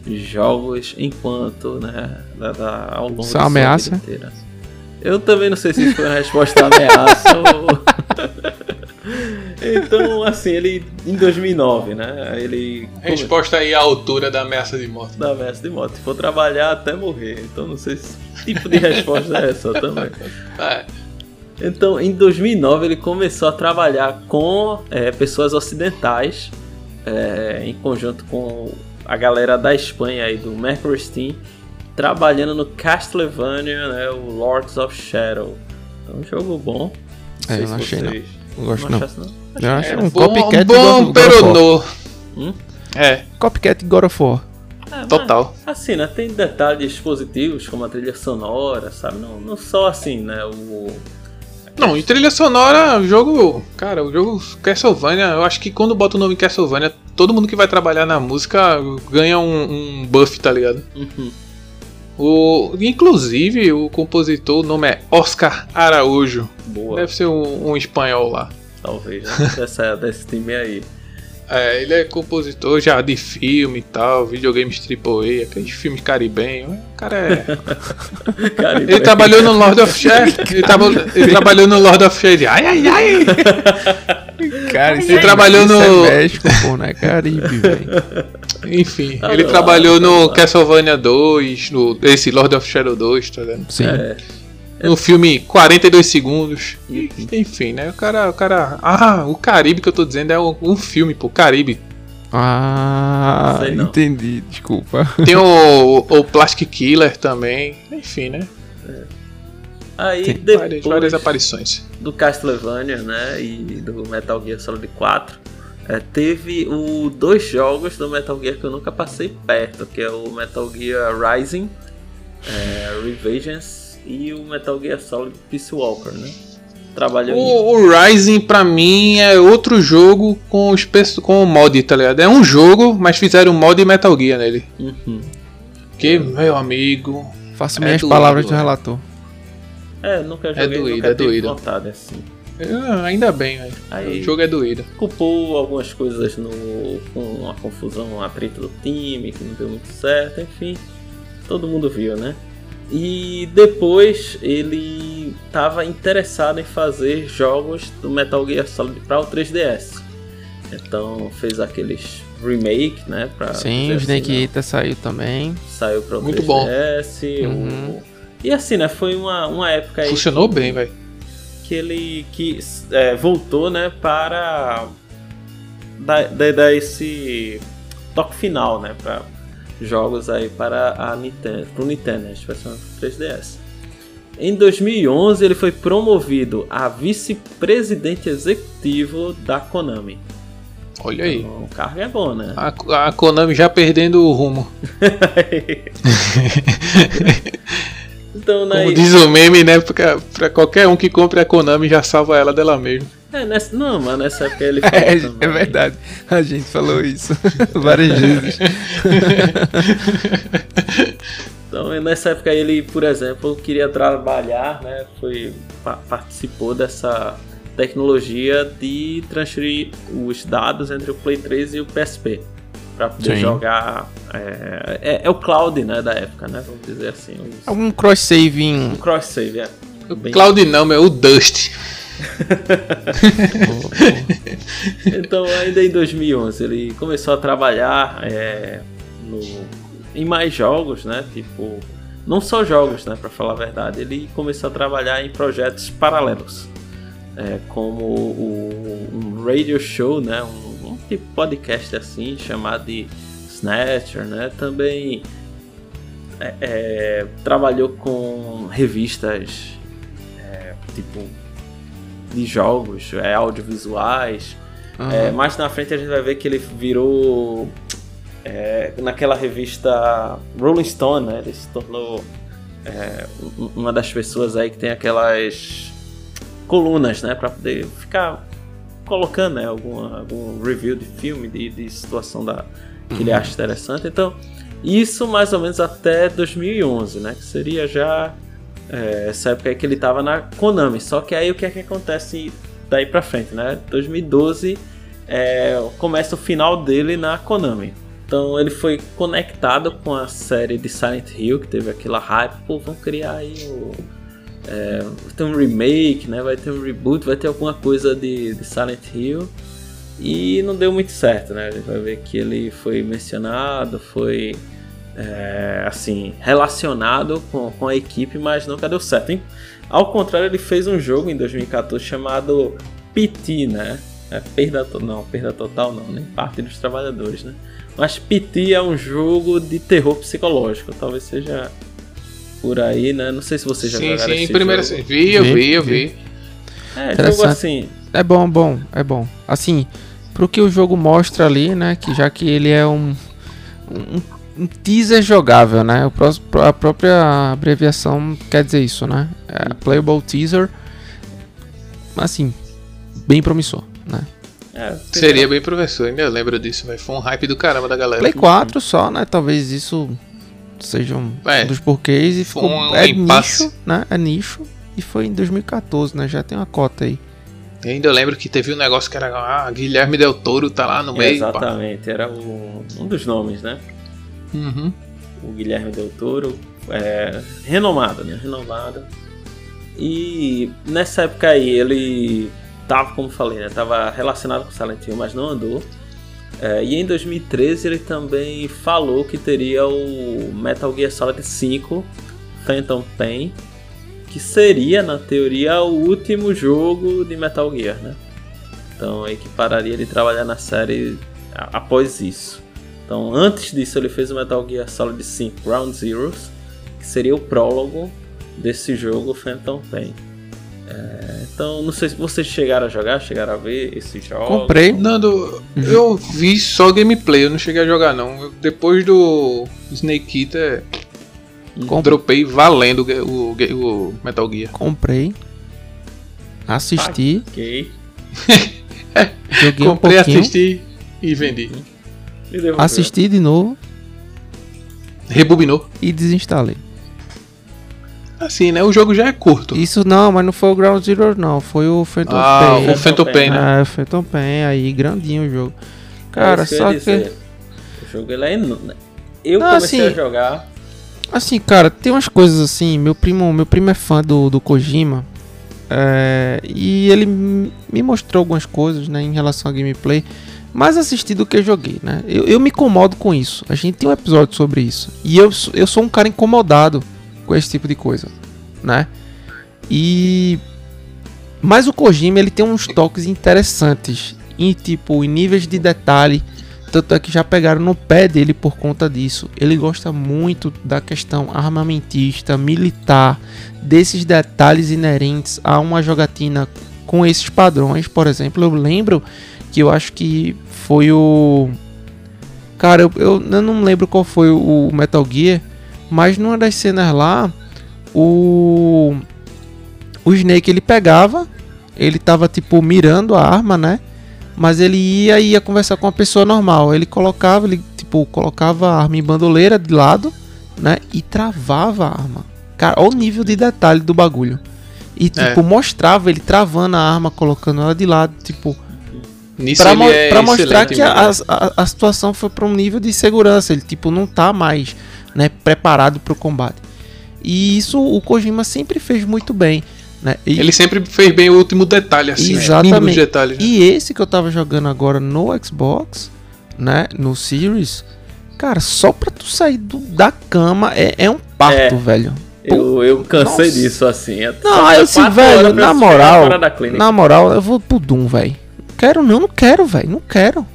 jogos enquanto, né, da, da- ao longo Isso é da ameaça? vida inteira. Eu também não sei se isso foi uma resposta à ameaça ou... [laughs] Então, assim, ele em 2009, né, ele Resposta aí à altura da ameaça de morte. da ameaça de morte, for trabalhar até morrer. Então, não sei se tipo de resposta é essa também. [laughs] É, Então, em 2009, ele começou a trabalhar com é, pessoas ocidentais, é, em conjunto com a galera da Espanha aí, do Mercury Steam, trabalhando no Castlevania, né, o Lords of Shadow. É um jogo bom. É, sei eu não achei, não. vocês Não gosto não. não? Eu acho é um bom, copycat bom do God of War. peronô. Hum? É, Copycat God of War. É, mas, total. Assim, né? Tem detalhes positivos, como a trilha sonora, sabe? Não, não só assim, né? O, Não, em trilha sonora, o jogo. Cara, o jogo Castlevania, eu acho que quando bota o nome Castlevania, todo mundo que vai trabalhar na música ganha um, um buff, tá ligado? Uhum. O, inclusive, o compositor, o nome é Oscar Araújo. Boa. Deve ser um, um espanhol lá. talvez, né? [laughs] dessa, desse time aí. É, ele é compositor já de filme e tal, videogames AAA, aqueles filmes caribenhos. O cara é. [laughs] Ele trabalhou no Lord of Shadow. Ele, [laughs] traba- ele trabalhou no Lord of Shadow. Ai, ai, ai! Cara, isso Ele é- trabalhou isso no- É México, pô, não é Caribe, velho. Enfim, Ah, ele trabalhou não, no não. Castlevania 2, no esse Lord of Shadow 2, tá vendo? Sim. É. No filme 42 segundos. Enfim, né? O cara, o cara. Ah, o Caribe que eu tô dizendo é um, um filme, pô, Caribe. Ah, Sei não. entendi, desculpa. Tem [laughs] o, o Plastic Killer também. Enfim, né? Aí Tem depois Várias, várias aparições. do Castlevania, né, e do Metal Gear Solid 4, é, teve o dois jogos do Metal Gear que eu nunca passei perto, que é o Metal Gear Rising, é, Revengeance e o Metal Gear Solid Peace Walker, né? Trabalhou em O, o Rising, pra mim, é outro jogo com, espe- com mod, tá ligado? É um jogo, mas fizeram mod Metal Gear nele. Uhum. Que, meu amigo. Faço É minhas doído, palavras do é. relator. É, nunca joguei, doído, nunca é doído. vontade assim. Ah, ainda bem, velho. Aí- O jogo é doído. culpou algumas coisas no, com a confusão, um atrito do time, que não deu muito certo, enfim, todo mundo viu, né? E depois ele estava interessado em fazer jogos do Metal Gear Solid para o 3DS. Então fez aqueles remake, né? Pra Sim, o Snake assim, Eater saiu também. saiu para o Muito 3DS. o- Uhum. E assim, né? Foi uma, uma época aí Funcionou que- bem, velho. que ele que é, voltou né para dar, dar- dar esse toque final né para jogos aí para a Nintendo pro Nintendo né, versão 3DS em 2011 ele foi promovido a vice-presidente executivo da Konami Olha aí. então, o cargo é bom né A, a Konami já perdendo o rumo. [laughs] então né, Como diz o meme, né? Pra, pra qualquer um que compre a Konami já salva ela dela mesma. É, nessa, não mas nessa época ele [laughs] falou É, também. é verdade. A gente falou isso [laughs] várias vezes. [laughs] Então, nessa época ele, por exemplo, queria trabalhar, né, foi pa- participou dessa tecnologia de transferir os dados entre o Play 3 e o PSP para poder Sim. jogar é, é, é o cloud, né, da época, né, vamos dizer assim, os- Algum cross-save em. um cross save, é. Bem- Cloud não, é o Dust. [laughs] Então, ainda em 2011, ele começou a trabalhar é, no, em mais jogos, né? Tipo, não só jogos, né? Para falar a verdade, ele começou a trabalhar em projetos paralelos, é, como o, um radio show, né? Um, um tipo podcast assim, chamado de Snatcher, né? Também é, é, trabalhou com revistas, é, tipo de jogos, é, audiovisuais. É, mais na frente a gente vai ver que ele virou é, naquela revista Rolling Stone, né? Ele se tornou é, um- uma das pessoas aí que tem aquelas colunas, né? Para poder ficar colocando né, alguma, algum review de filme, de, de situação da, que ele acha interessante. Então, isso mais ou menos até 2011, né? Que seria já é, essa época aí que ele tava na Konami. Só que aí o que é que acontece daí pra frente, né? 2012 é, começa o final dele na Konami. Então ele foi conectado com a série de Silent Hill, que teve aquela hype, pô, vão criar aí o. É, vai ter um remake, né? Vai ter um reboot, vai ter alguma coisa de, de Silent Hill. E não deu muito certo, né? A gente vai ver que ele foi mencionado, foi é, assim, relacionado com, com a equipe, mas nunca deu certo, hein? Ao contrário, ele fez um jogo em 2014 chamado PT, né? É, perda não, perda total não, nem parte dos trabalhadores, né? Mas PT é um jogo de terror psicológico, talvez seja por aí, né? Não sei se você já Sim, jogaram sim, esse primeiro jogo. assim. Vi, eu Vi, vi, eu vi. vi. É, jogo assim, É bom, bom, é bom. Assim, pro que o jogo mostra ali, né? Que já que ele é um, um, um teaser jogável, né? O a própria abreviação quer dizer isso, né? É playable teaser. Assim, bem promissor, né? é, Seria bem professor, ainda lembro disso, mas foi um hype do caramba da galera. Play 4 só, né? Talvez isso seja um, É, um dos porquês e ficou um é impasse. nicho, né? É nicho e foi em 2014, né? Já tem uma cota aí. E ainda eu lembro que teve um negócio que era ah, Guilherme Del Toro tá lá no meio. pá. Exatamente, era o- um dos nomes, né? Uhum. o Guilherme Del Toro, é, renomado, né? Renomado. E nessa época aí ele tava, como falei, né? Tava relacionado com Silent Hill, mas não andou. É, e em 2013 ele também falou que teria o Metal Gear Solid 5 Phantom Pain, que seria, na teoria, o último jogo de Metal Gear, né? Então aí que pararia de trabalhar na série após isso. Então, antes disso, ele fez o Metal Gear Solid 5 Ground Zeroes, que seria o prólogo desse jogo Phantom Pain. É, então, não sei se vocês chegaram a jogar, chegaram a ver esses jogos. Comprei. Nando, eu vi só gameplay, eu não cheguei a jogar não. Eu- depois do Snake Eater, Com- dropei valendo o, o, o Metal Gear. Comprei. Assisti. Ok. [laughs] Joguei um Comprei, pouquinho. assisti e vendi. Assisti de novo Rebobinou. e desinstalei. Assim, né? O jogo já é curto. Isso não, mas não foi o Ground Zero não, foi o Phantom Ah, Pain. o Phantom Pain, né? É, o Phantom Pain, aí grandinho o jogo. É Cara, eu só que dizer. O jogo ele é enorme. Eu Não, comecei assim, a jogar. Assim, cara, tem umas coisas assim. Meu primo, meu primo é fã do, do Kojima. é, e ele me mostrou algumas coisas, né, em relação a gameplay. Mais assisti do que joguei, né? Eu, eu me incomodo com isso. A gente tem um episódio sobre isso. E eu, eu sou um cara incomodado com esse tipo de coisa, né? E. Mas o Kojima, ele tem uns toques interessantes. Em tipo, em níveis de detalhe. Tanto é que já pegaram no pé dele por conta disso. Ele gosta muito da questão armamentista, militar, desses detalhes inerentes a uma jogatina com esses padrões. Por exemplo, eu lembro que eu acho que foi o. Cara, eu, eu, eu não lembro qual foi o Metal Gear, mas numa das cenas lá, o. O Snake ele pegava, ele tava tipo mirando a arma, né? Mas ele ia e ia conversar com uma pessoa normal. Ele colocava, ele tipo, colocava a arma em bandoleira de lado, né? E travava a arma. Cara, olha o nível de detalhe do bagulho. E tipo, mostrava ele travando a arma, colocando ela de lado, tipo, Nisso pra, mo- é pra mostrar que a, a, a situação foi pra um nível de segurança. Ele, tipo, não tá mais, né, preparado pro combate. E isso o Kojima sempre fez muito bem, né? E, Ele sempre fez bem o último detalhe, assim. Exatamente. Mínimos detalhes. né? E esse que eu tava jogando agora no Xbox, né? No Series, cara, só pra tu sair do- da cama é, é um parto, É. velho. Eu, eu cansei Nossa. disso assim. é Não, eu disse, quatro velho, horas pra na moral, na moral, eu vou pro Doom, velho. Quero não, não quero, velho, não quero.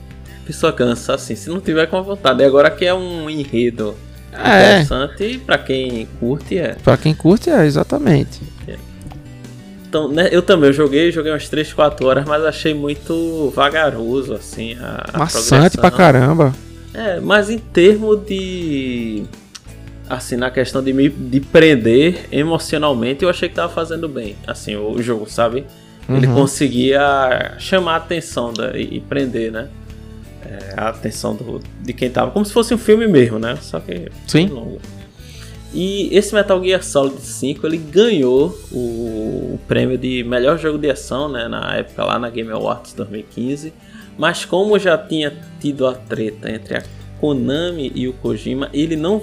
A pessoa cansa assim, se não tiver com vontade. E agora que é um enredo É, interessante, pra quem curte, é. pra quem curte é, exatamente. Então, né, eu também eu joguei, joguei umas 3, 4 horas, mas achei muito vagaroso, assim, a, a Maçante pra caramba. É, mas em termos de. Assim, na questão de me de prender emocionalmente, eu achei que tava fazendo bem. Assim, o jogo, sabe? Ele Uhum. conseguia chamar a atenção da, e, e prender, né? É, a atenção do, de quem tava. Como se fosse um filme mesmo, né? Só que Sim. longo. E esse Metal Gear Solid 5 ele ganhou o, o prêmio de melhor jogo de ação, né? Na época lá na Game Awards 2015. Mas como já tinha tido a treta entre a Konami e o Kojima, ele não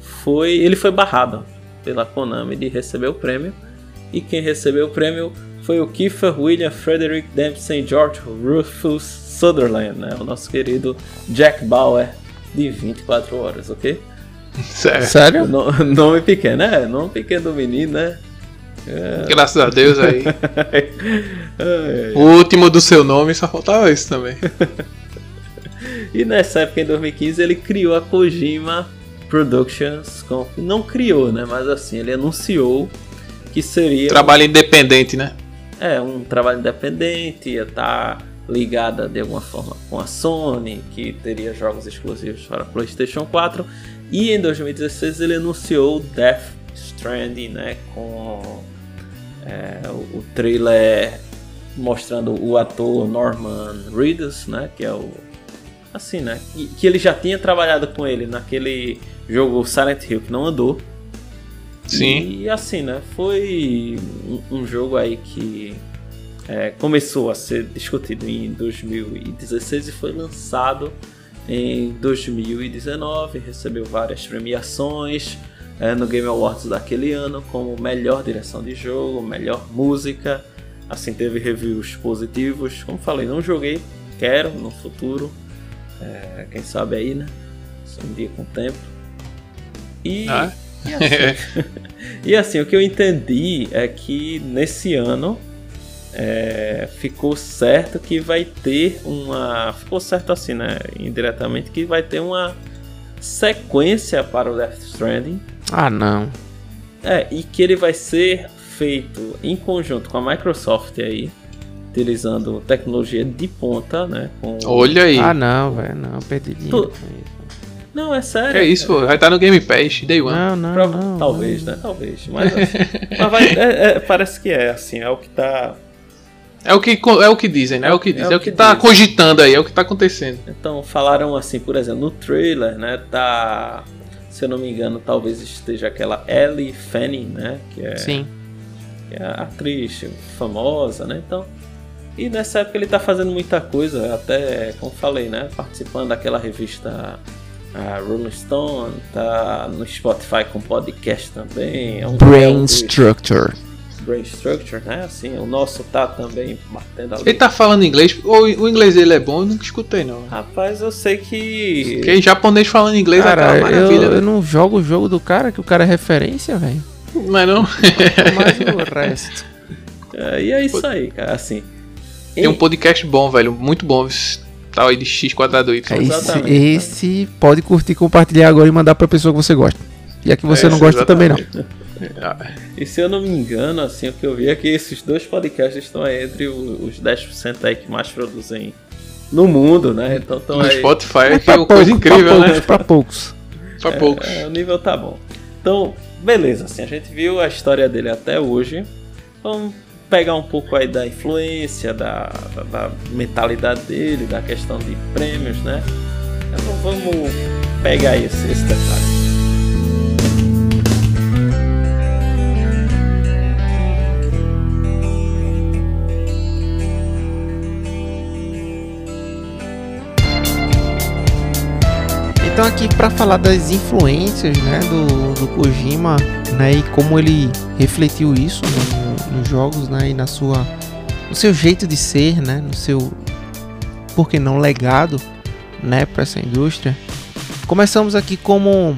foi. Ele foi barrado pela Konami de receber o prêmio. E quem recebeu o prêmio foi o Kiefer William Frederick Dempsey George Rufus Sutherland, né? O nosso querido Jack Bauer de 24 horas, ok? Sério. Sério? No- [laughs] nome pequeno, né? Nome pequeno do menino, né? Graças a Deus aí. [laughs] Ai, o último do seu nome só faltava isso também. [laughs] E nessa época, em 2015, ele criou a Kojima Productions. Com... Não criou, né? Mas assim, ele anunciou que seria Trabalho independente, né? É, um trabalho independente, ia estar ligada de alguma forma com a Sony, que teria jogos exclusivos para PlayStation 4. E em 2016 ele anunciou Death Stranding, né? Com é, o, o trailer mostrando o ator Norman Reedus, né? Que é o assim, né? Que, que ele já tinha trabalhado com ele naquele jogo Silent Hill que não andou. Sim. E assim, né? Foi um, jogo aí que é, começou a ser discutido em 2016 e foi lançado em 2019. Recebeu várias premiações é, no Game Awards daquele ano, como melhor direção de jogo, melhor música. Assim, teve reviews positivos. Como falei, não joguei, quero no futuro. É, quem sabe aí, né? Um dia com o tempo. E, ah. E, assim, [laughs] e assim, o que eu entendi é que nesse ano é, ficou certo que vai ter uma. Ficou certo assim, né? Indiretamente, que vai ter uma sequência para o Death Stranding. Ah, não. É, e que ele vai ser feito em conjunto com a Microsoft aí, utilizando tecnologia de ponta, né? Com... Olha aí. Ah, não, velho, não, perdi dinheiro. Tu... Não, é sério. Que é isso, pô. Vai estar no Game Pass, Day One. Não, não, pra... não Talvez, não. né? Talvez. Mas, assim, [laughs] mas vai, é, é, parece que é, assim, é o que tá é o que, é o que dizem, né? É o que dizem. É, é o que, que tá dizem. cogitando aí, é o que tá acontecendo. Então, falaram assim, por exemplo, no trailer, né? Tá. Se eu não me engano, talvez esteja aquela Ellie Fanning, né? Que é, Sim. Que é a atriz famosa, né? Então. E nessa época ele tá fazendo muita coisa, até, como falei, né? Participando daquela revista a Rolling Stone, tá no Spotify com podcast também. É um Brain Structure brain structure, né? Assim, o nosso tá também batendo ali. Ele tá falando inglês, ou o inglês dele é bom, eu nunca escutei não. Rapaz, eu sei que. Porque japonês falando inglês cara, é maravilha. Eu, eu não jogo o jogo do cara, que o cara é referência, velho. Não é não? Mais o [laughs] resto. É, e é isso aí, cara, assim. Tem um podcast bom, velho, muito bom. Tal aí de X quadrado Y. É esse, esse pode curtir, compartilhar agora e mandar pra pessoa que você gosta. E a que você é, não gosta exatamente. também não. [laughs] E se eu não me engano, assim, o que eu vi é que esses dois podcasts estão entre os 10% aí que mais produzem no mundo, né? Então estão aí. Spotify é, que é uma coisa incrível, pra né? Poucos, pra poucos. pra é, poucos. É, o nível tá bom. Então, beleza, assim, a gente viu a história dele até hoje. Vamos pegar um pouco aí da influência, da, da, da mentalidade dele, da questão de prêmios, né? Então vamos pegar esse, esse detalhe. Então aqui para falar das influências, né, do, do Kojima, né, e como ele refletiu isso no, nos jogos, né, e na sua, no seu jeito de ser, né, no seu, por que não legado, né, para essa indústria. Começamos aqui como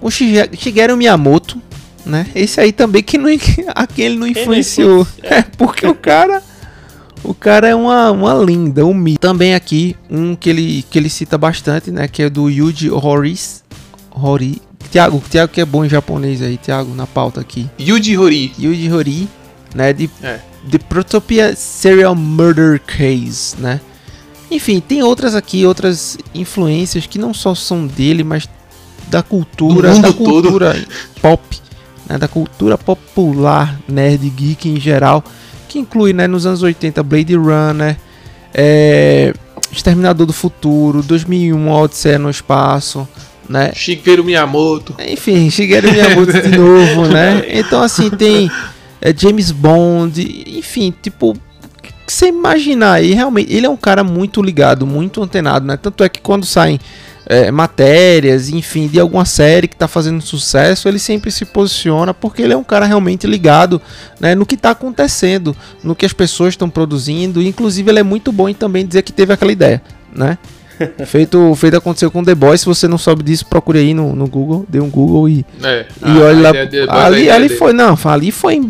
o Shigeru Miyamoto, né? Esse aí também que não, [laughs] a quem ele não influenciou, [laughs] é porque o cara o cara é uma, uma linda, um mito. Também aqui, um que ele, que ele cita bastante, né? Que é do Yuji Horis. Hori. Tiago, Tiago que é bom em japonês aí, Tiago, na pauta aqui. Yuji Hori. Yuji Hori, né? De, é. de Protopia Serial Murder Case, né? Enfim, tem outras aqui, outras influências que não só são dele, mas da cultura, da cultura todo. pop, né? da cultura popular, nerd, geek em geral que inclui né, nos anos 80 Blade Runner, é, Exterminador do Futuro, 2001 Odisseia no Espaço, né? Shigeru Miyamoto. Enfim, Shigeru Miyamoto de novo, né? [laughs] Então assim tem é, James Bond, enfim, tipo você imaginar aí, realmente, ele é um cara muito ligado, muito antenado, né? Tanto é que quando saem é, matérias, enfim, de alguma série que está fazendo sucesso, ele sempre se posiciona porque ele é um cara realmente ligado né, no que está acontecendo, no que as pessoas estão produzindo. Inclusive, ele é muito bom em também dizer que teve aquela ideia, né? [laughs] feito, feito aconteceu com The Boys. Se você não sabe disso, procure aí no, no Google, dê um Google e, é, e olhe lá. Ali, ali foi, não, ali foi.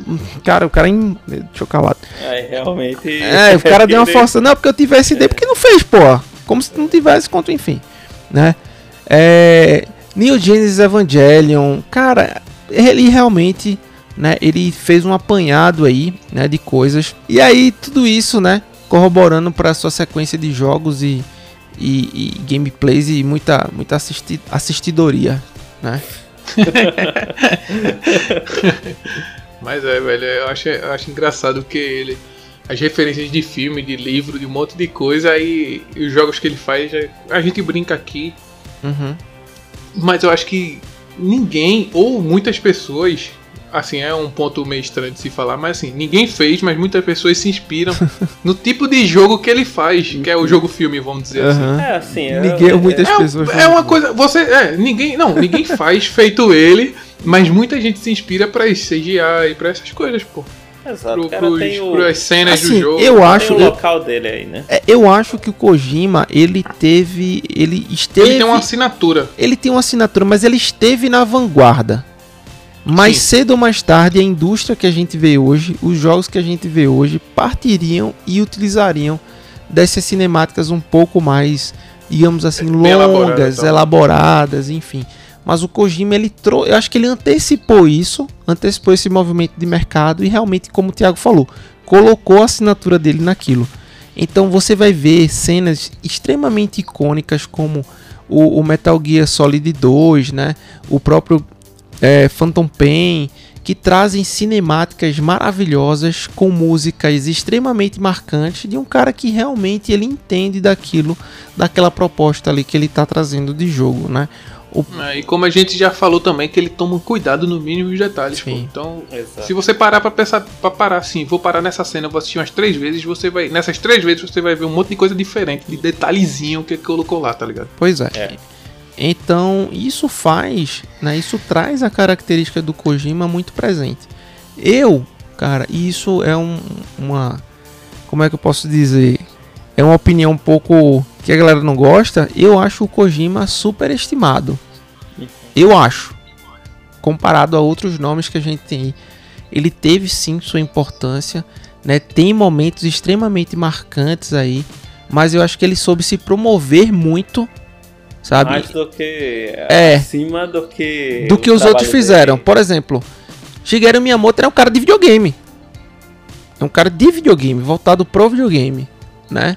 Cara, o cara em. Deixa eu calar. É, realmente. É, o cara deu uma força. Não, porque eu tivesse ideia, porque não fez, pô. Como se não tivesse contra, enfim né? É, Neo Genesis Evangelion, cara, ele realmente, né? Ele fez um apanhado aí, né? De coisas e aí tudo isso, né? Corroborando para sua sequência de jogos e, e, e gameplays e muita muita assisti assistidoria, né? [laughs] Mas é, velho, eu acho, eu acho engraçado que ele as referências de filme, de livro, de um monte de coisa, aí os jogos que ele faz, a gente brinca aqui. Uhum. Mas eu acho que ninguém, ou muitas pessoas, assim, é um ponto meio estranho de se falar, mas assim, ninguém fez, mas muitas pessoas se inspiram [laughs] no tipo de jogo que ele faz, que é o jogo filme, vamos dizer assim. É assim, é- Ninguém, muitas É, pessoas. é uma coisa, você, é, ninguém, não, ninguém [laughs] faz feito ele, mas muita gente se inspira pra isso, CGI e pra essas coisas, pô. Exato, Pro, o cara pros, tem o, pras cenas do Assim, jogo. eu tem acho. o Eu, local dele aí, né? é, eu acho que o Kojima, ele teve. Ele esteve. Ele tem uma assinatura. ele tem uma assinatura, mas ele esteve na vanguarda. Mais Sim. cedo ou mais tarde, a indústria que a gente vê hoje, os jogos que a gente vê hoje, partiriam e utilizariam dessas cinemáticas um pouco mais, digamos assim, Bem elaborada, longas, então. elaboradas, enfim. Mas o Kojima, ele trouxe, eu acho que ele antecipou isso, antecipou esse movimento de mercado e realmente, como o Thiago falou, colocou a assinatura dele naquilo. Então você vai ver cenas extremamente icônicas como o, o Metal Gear Solid 2, né? O próprio é, Phantom Pain, que trazem cinemáticas maravilhosas com músicas extremamente marcantes de um cara que realmente ele entende daquilo, daquela proposta ali que ele está trazendo de jogo, né? É, e como a gente já falou também, que ele toma cuidado no mínimo dos detalhes. Então, Exato. se você parar pra pensar, pra parar assim, vou parar nessa cena, vou assistir umas três vezes, você vai. Nessas três vezes você vai ver um monte de coisa diferente, de detalhezinho que ele colocou lá, tá ligado? Pois é. É. Então, isso faz, né? Isso traz a característica do Kojima muito presente. Eu, cara, isso é um, uma. Como é que eu posso dizer? É uma opinião um pouco que a galera não gosta. Eu acho o Kojima superestimado. Eu acho. Comparado a outros nomes que a gente tem. Ele teve sim sua importância, né? Tem momentos extremamente marcantes aí, mas eu acho que ele soube se promover muito, sabe? Mais do que. É. Acima do que. do que os outros fizeram. dele. Por exemplo, Shigeru Miyamoto é um cara de videogame. É um cara de videogame, voltado pro videogame, né?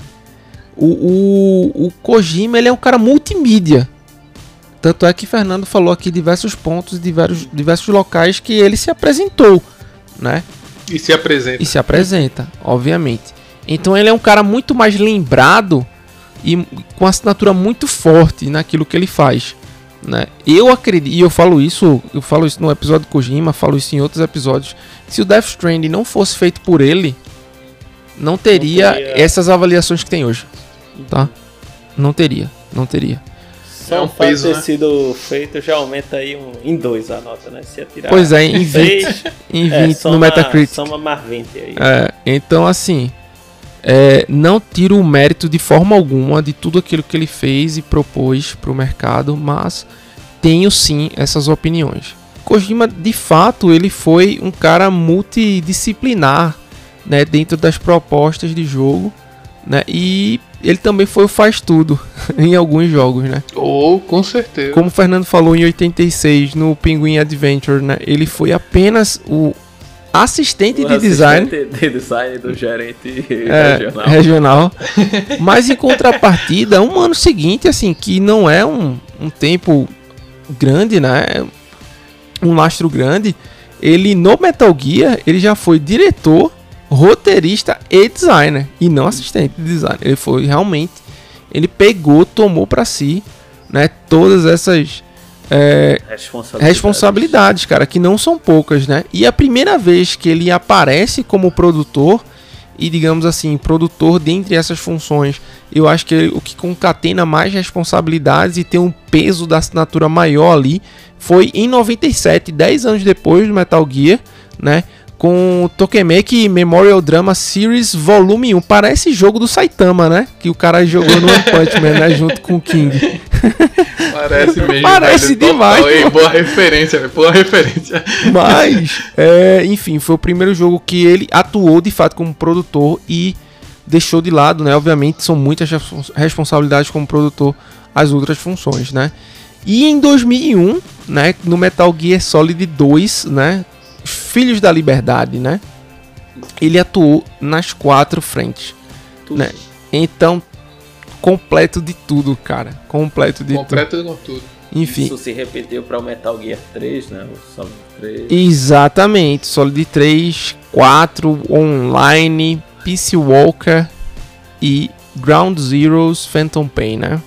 O, o, o Kojima, ele é um cara multimídia. Tanto é que Fernando falou aqui diversos pontos, diversos, diversos locais que ele se apresentou, né? E se apresenta. E se apresenta, obviamente. Então ele é um cara muito mais lembrado e com assinatura muito forte naquilo que ele faz. Né? Eu acredito, e eu falo isso, eu falo isso no episódio do Kojima, falo isso em outros episódios. Se o Death Stranding não fosse feito por ele, não teria, teria- essas avaliações que tem hoje. Tá? Não teria, não teria. Só É um o fato peso, de ter né? sido feito já aumenta aí um, em dois a nota, né? Se atirar Pois é, em 20, seis, em 20 é, no soma- Metacritic. Soma mais 20 aí. É, então assim, é, não tiro o mérito de forma alguma de tudo aquilo que ele fez e propôs para o mercado, mas tenho sim essas opiniões. Kojima, de fato, ele foi um cara multidisciplinar, né, dentro das propostas de jogo, né, e ele também foi o faz tudo [laughs] em alguns jogos, né. Ou, com certeza. Como o Fernando falou em 86 no Penguin Adventure, né, ele foi apenas o assistente O de design assistente de design do gerente [laughs] é, regional. regional. [laughs] Mas em contrapartida, um ano seguinte, assim, que não é um, um tempo grande, né? Um lastro grande. Ele no Metal Gear, ele já foi diretor, roteirista e designer. E não assistente de design. Ele foi realmente. Ele pegou, tomou pra si, né? Todas essas. É, Responsabilidade. responsabilidades, cara, que não são poucas, né? E a primeira vez que ele aparece como produtor e digamos assim, produtor dentre essas funções, eu acho que o que concatena mais responsabilidades e tem um peso da assinatura maior ali foi em 97, 10 anos depois do Metal Gear, né? Com Tokemeki Memorial Drama Series Volume 1. Parece jogo do Saitama, né? Que o cara jogou no One Punch Man, né? Junto com o King. [laughs] Parece mesmo. [laughs] Parece velho, total. demais, Ei, pô. boa referência, velho, boa referência. Mas, é, enfim, foi o primeiro jogo que ele atuou de fato como produtor e deixou de lado, né? Obviamente, são muitas respons- responsabilidades como produtor as outras funções, né? E em 2001, né, no Metal Gear Solid 2, né, Filhos da Liberdade, né? Ele atuou nas quatro frentes, Tudo. né? Então, completo de tudo, cara. Completo de Completo com tudo. tudo. Enfim, Isso se repetiu para o Metal Gear 3, né? O Solid 3. Exatamente, Solid 3, 4, Online, Peace Walker e Ground Zeroes Phantom Pain, né?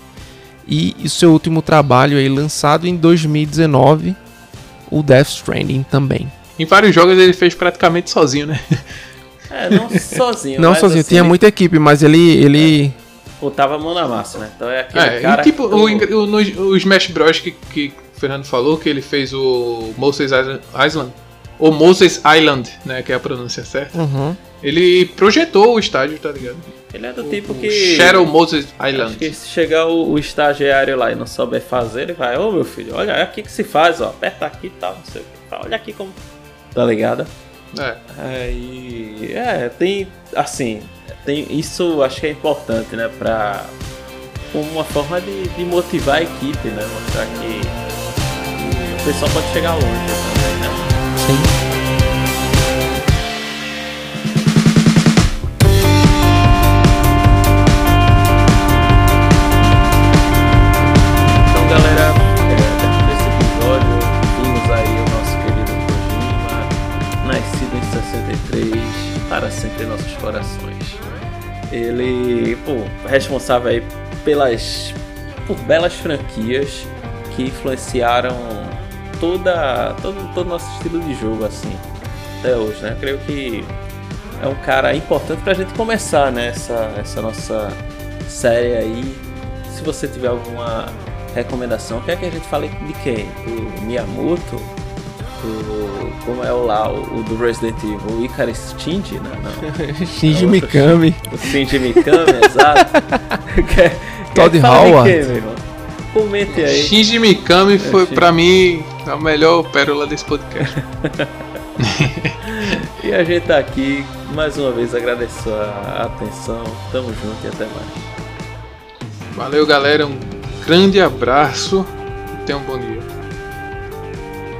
E o seu último trabalho aí lançado em 2019, o Death Stranding também. Em vários jogos ele fez praticamente sozinho, né? [laughs] É, não sozinho. Não mas, sozinho, assim, tinha ele muita equipe, mas ele. ele... Botava a mão na massa, né? Então é aquele É, cara. e tipo, que- o, o, no, o Smash Bros. que, que o Fernando falou, que ele fez o Moses Island- ou Moses Island, né, que é a pronúncia certa, Uhum. ele projetou o estádio, tá ligado? Ele é do tipo O que. Shadow Moses Acho Island. que se chegar o, o estagiário lá e não souber fazer, ele vai, ô meu filho, olha é aqui que se faz, ó, aperta aqui e tal, não sei o que. Tá, Olha aqui como. Tá ligado? É, Aí. É, tem. Assim, tem, isso acho que é importante, né? Pra. Como uma forma de, de motivar a equipe, né? Mostrar que o pessoal pode chegar longe né? Para em nossos corações. Ele, pô, responsável aí pelas por belas franquias que influenciaram toda todo todo nosso estilo de jogo assim até hoje, né? Creio que é um cara importante pra gente começar né, essa, essa nossa série aí. Se você tiver alguma recomendação, quer que a gente fale de quem? Do Miyamoto? Do, como é o lá, o, o do Resident Evil, o Icarus Shinji, né? Não. [laughs] Shinji É Mikami. O Shinji Mikami, [laughs] exato. [laughs] quer, Todd quer Howard. quem, meu irmão? Comente aí. Shinji Mikami foi Shinji. pra mim a melhor pérola desse podcast. E a gente tá aqui, mais uma vez, agradeço a atenção. Tamo junto e até mais. Valeu, galera. Um grande abraço. e Tenha um bom dia.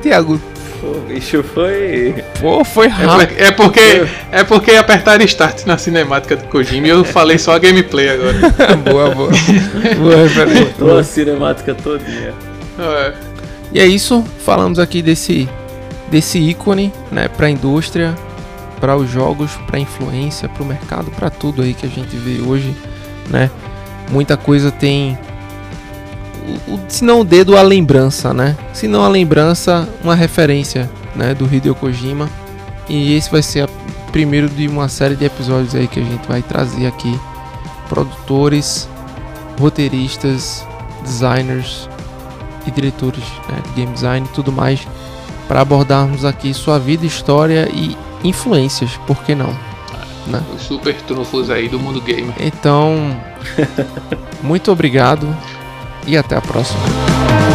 Tiago, o bicho foi. pô, foi É, rápido. é porque é porque apertaram start na cinemática do Kojima e eu falei só a gameplay agora. [laughs] boa, boa. [laughs] boa. Tô a cinemática todinha. É. E é isso, falamos aqui desse desse ícone, né, para a indústria, para os jogos, para influência, para o mercado, para tudo aí que a gente vê hoje, né? Muita coisa tem se não o dedo a lembrança, né? Se não a lembrança, uma referência, né, do Hideo Kojima. E esse vai ser o primeiro de uma série de episódios aí que a gente vai trazer aqui produtores, roteiristas, designers e diretores né, de game design e tudo mais para abordarmos aqui sua vida, história e influências, por que não? Os super trunfos aí do mundo gamer. Então, [laughs] muito obrigado e até a próxima.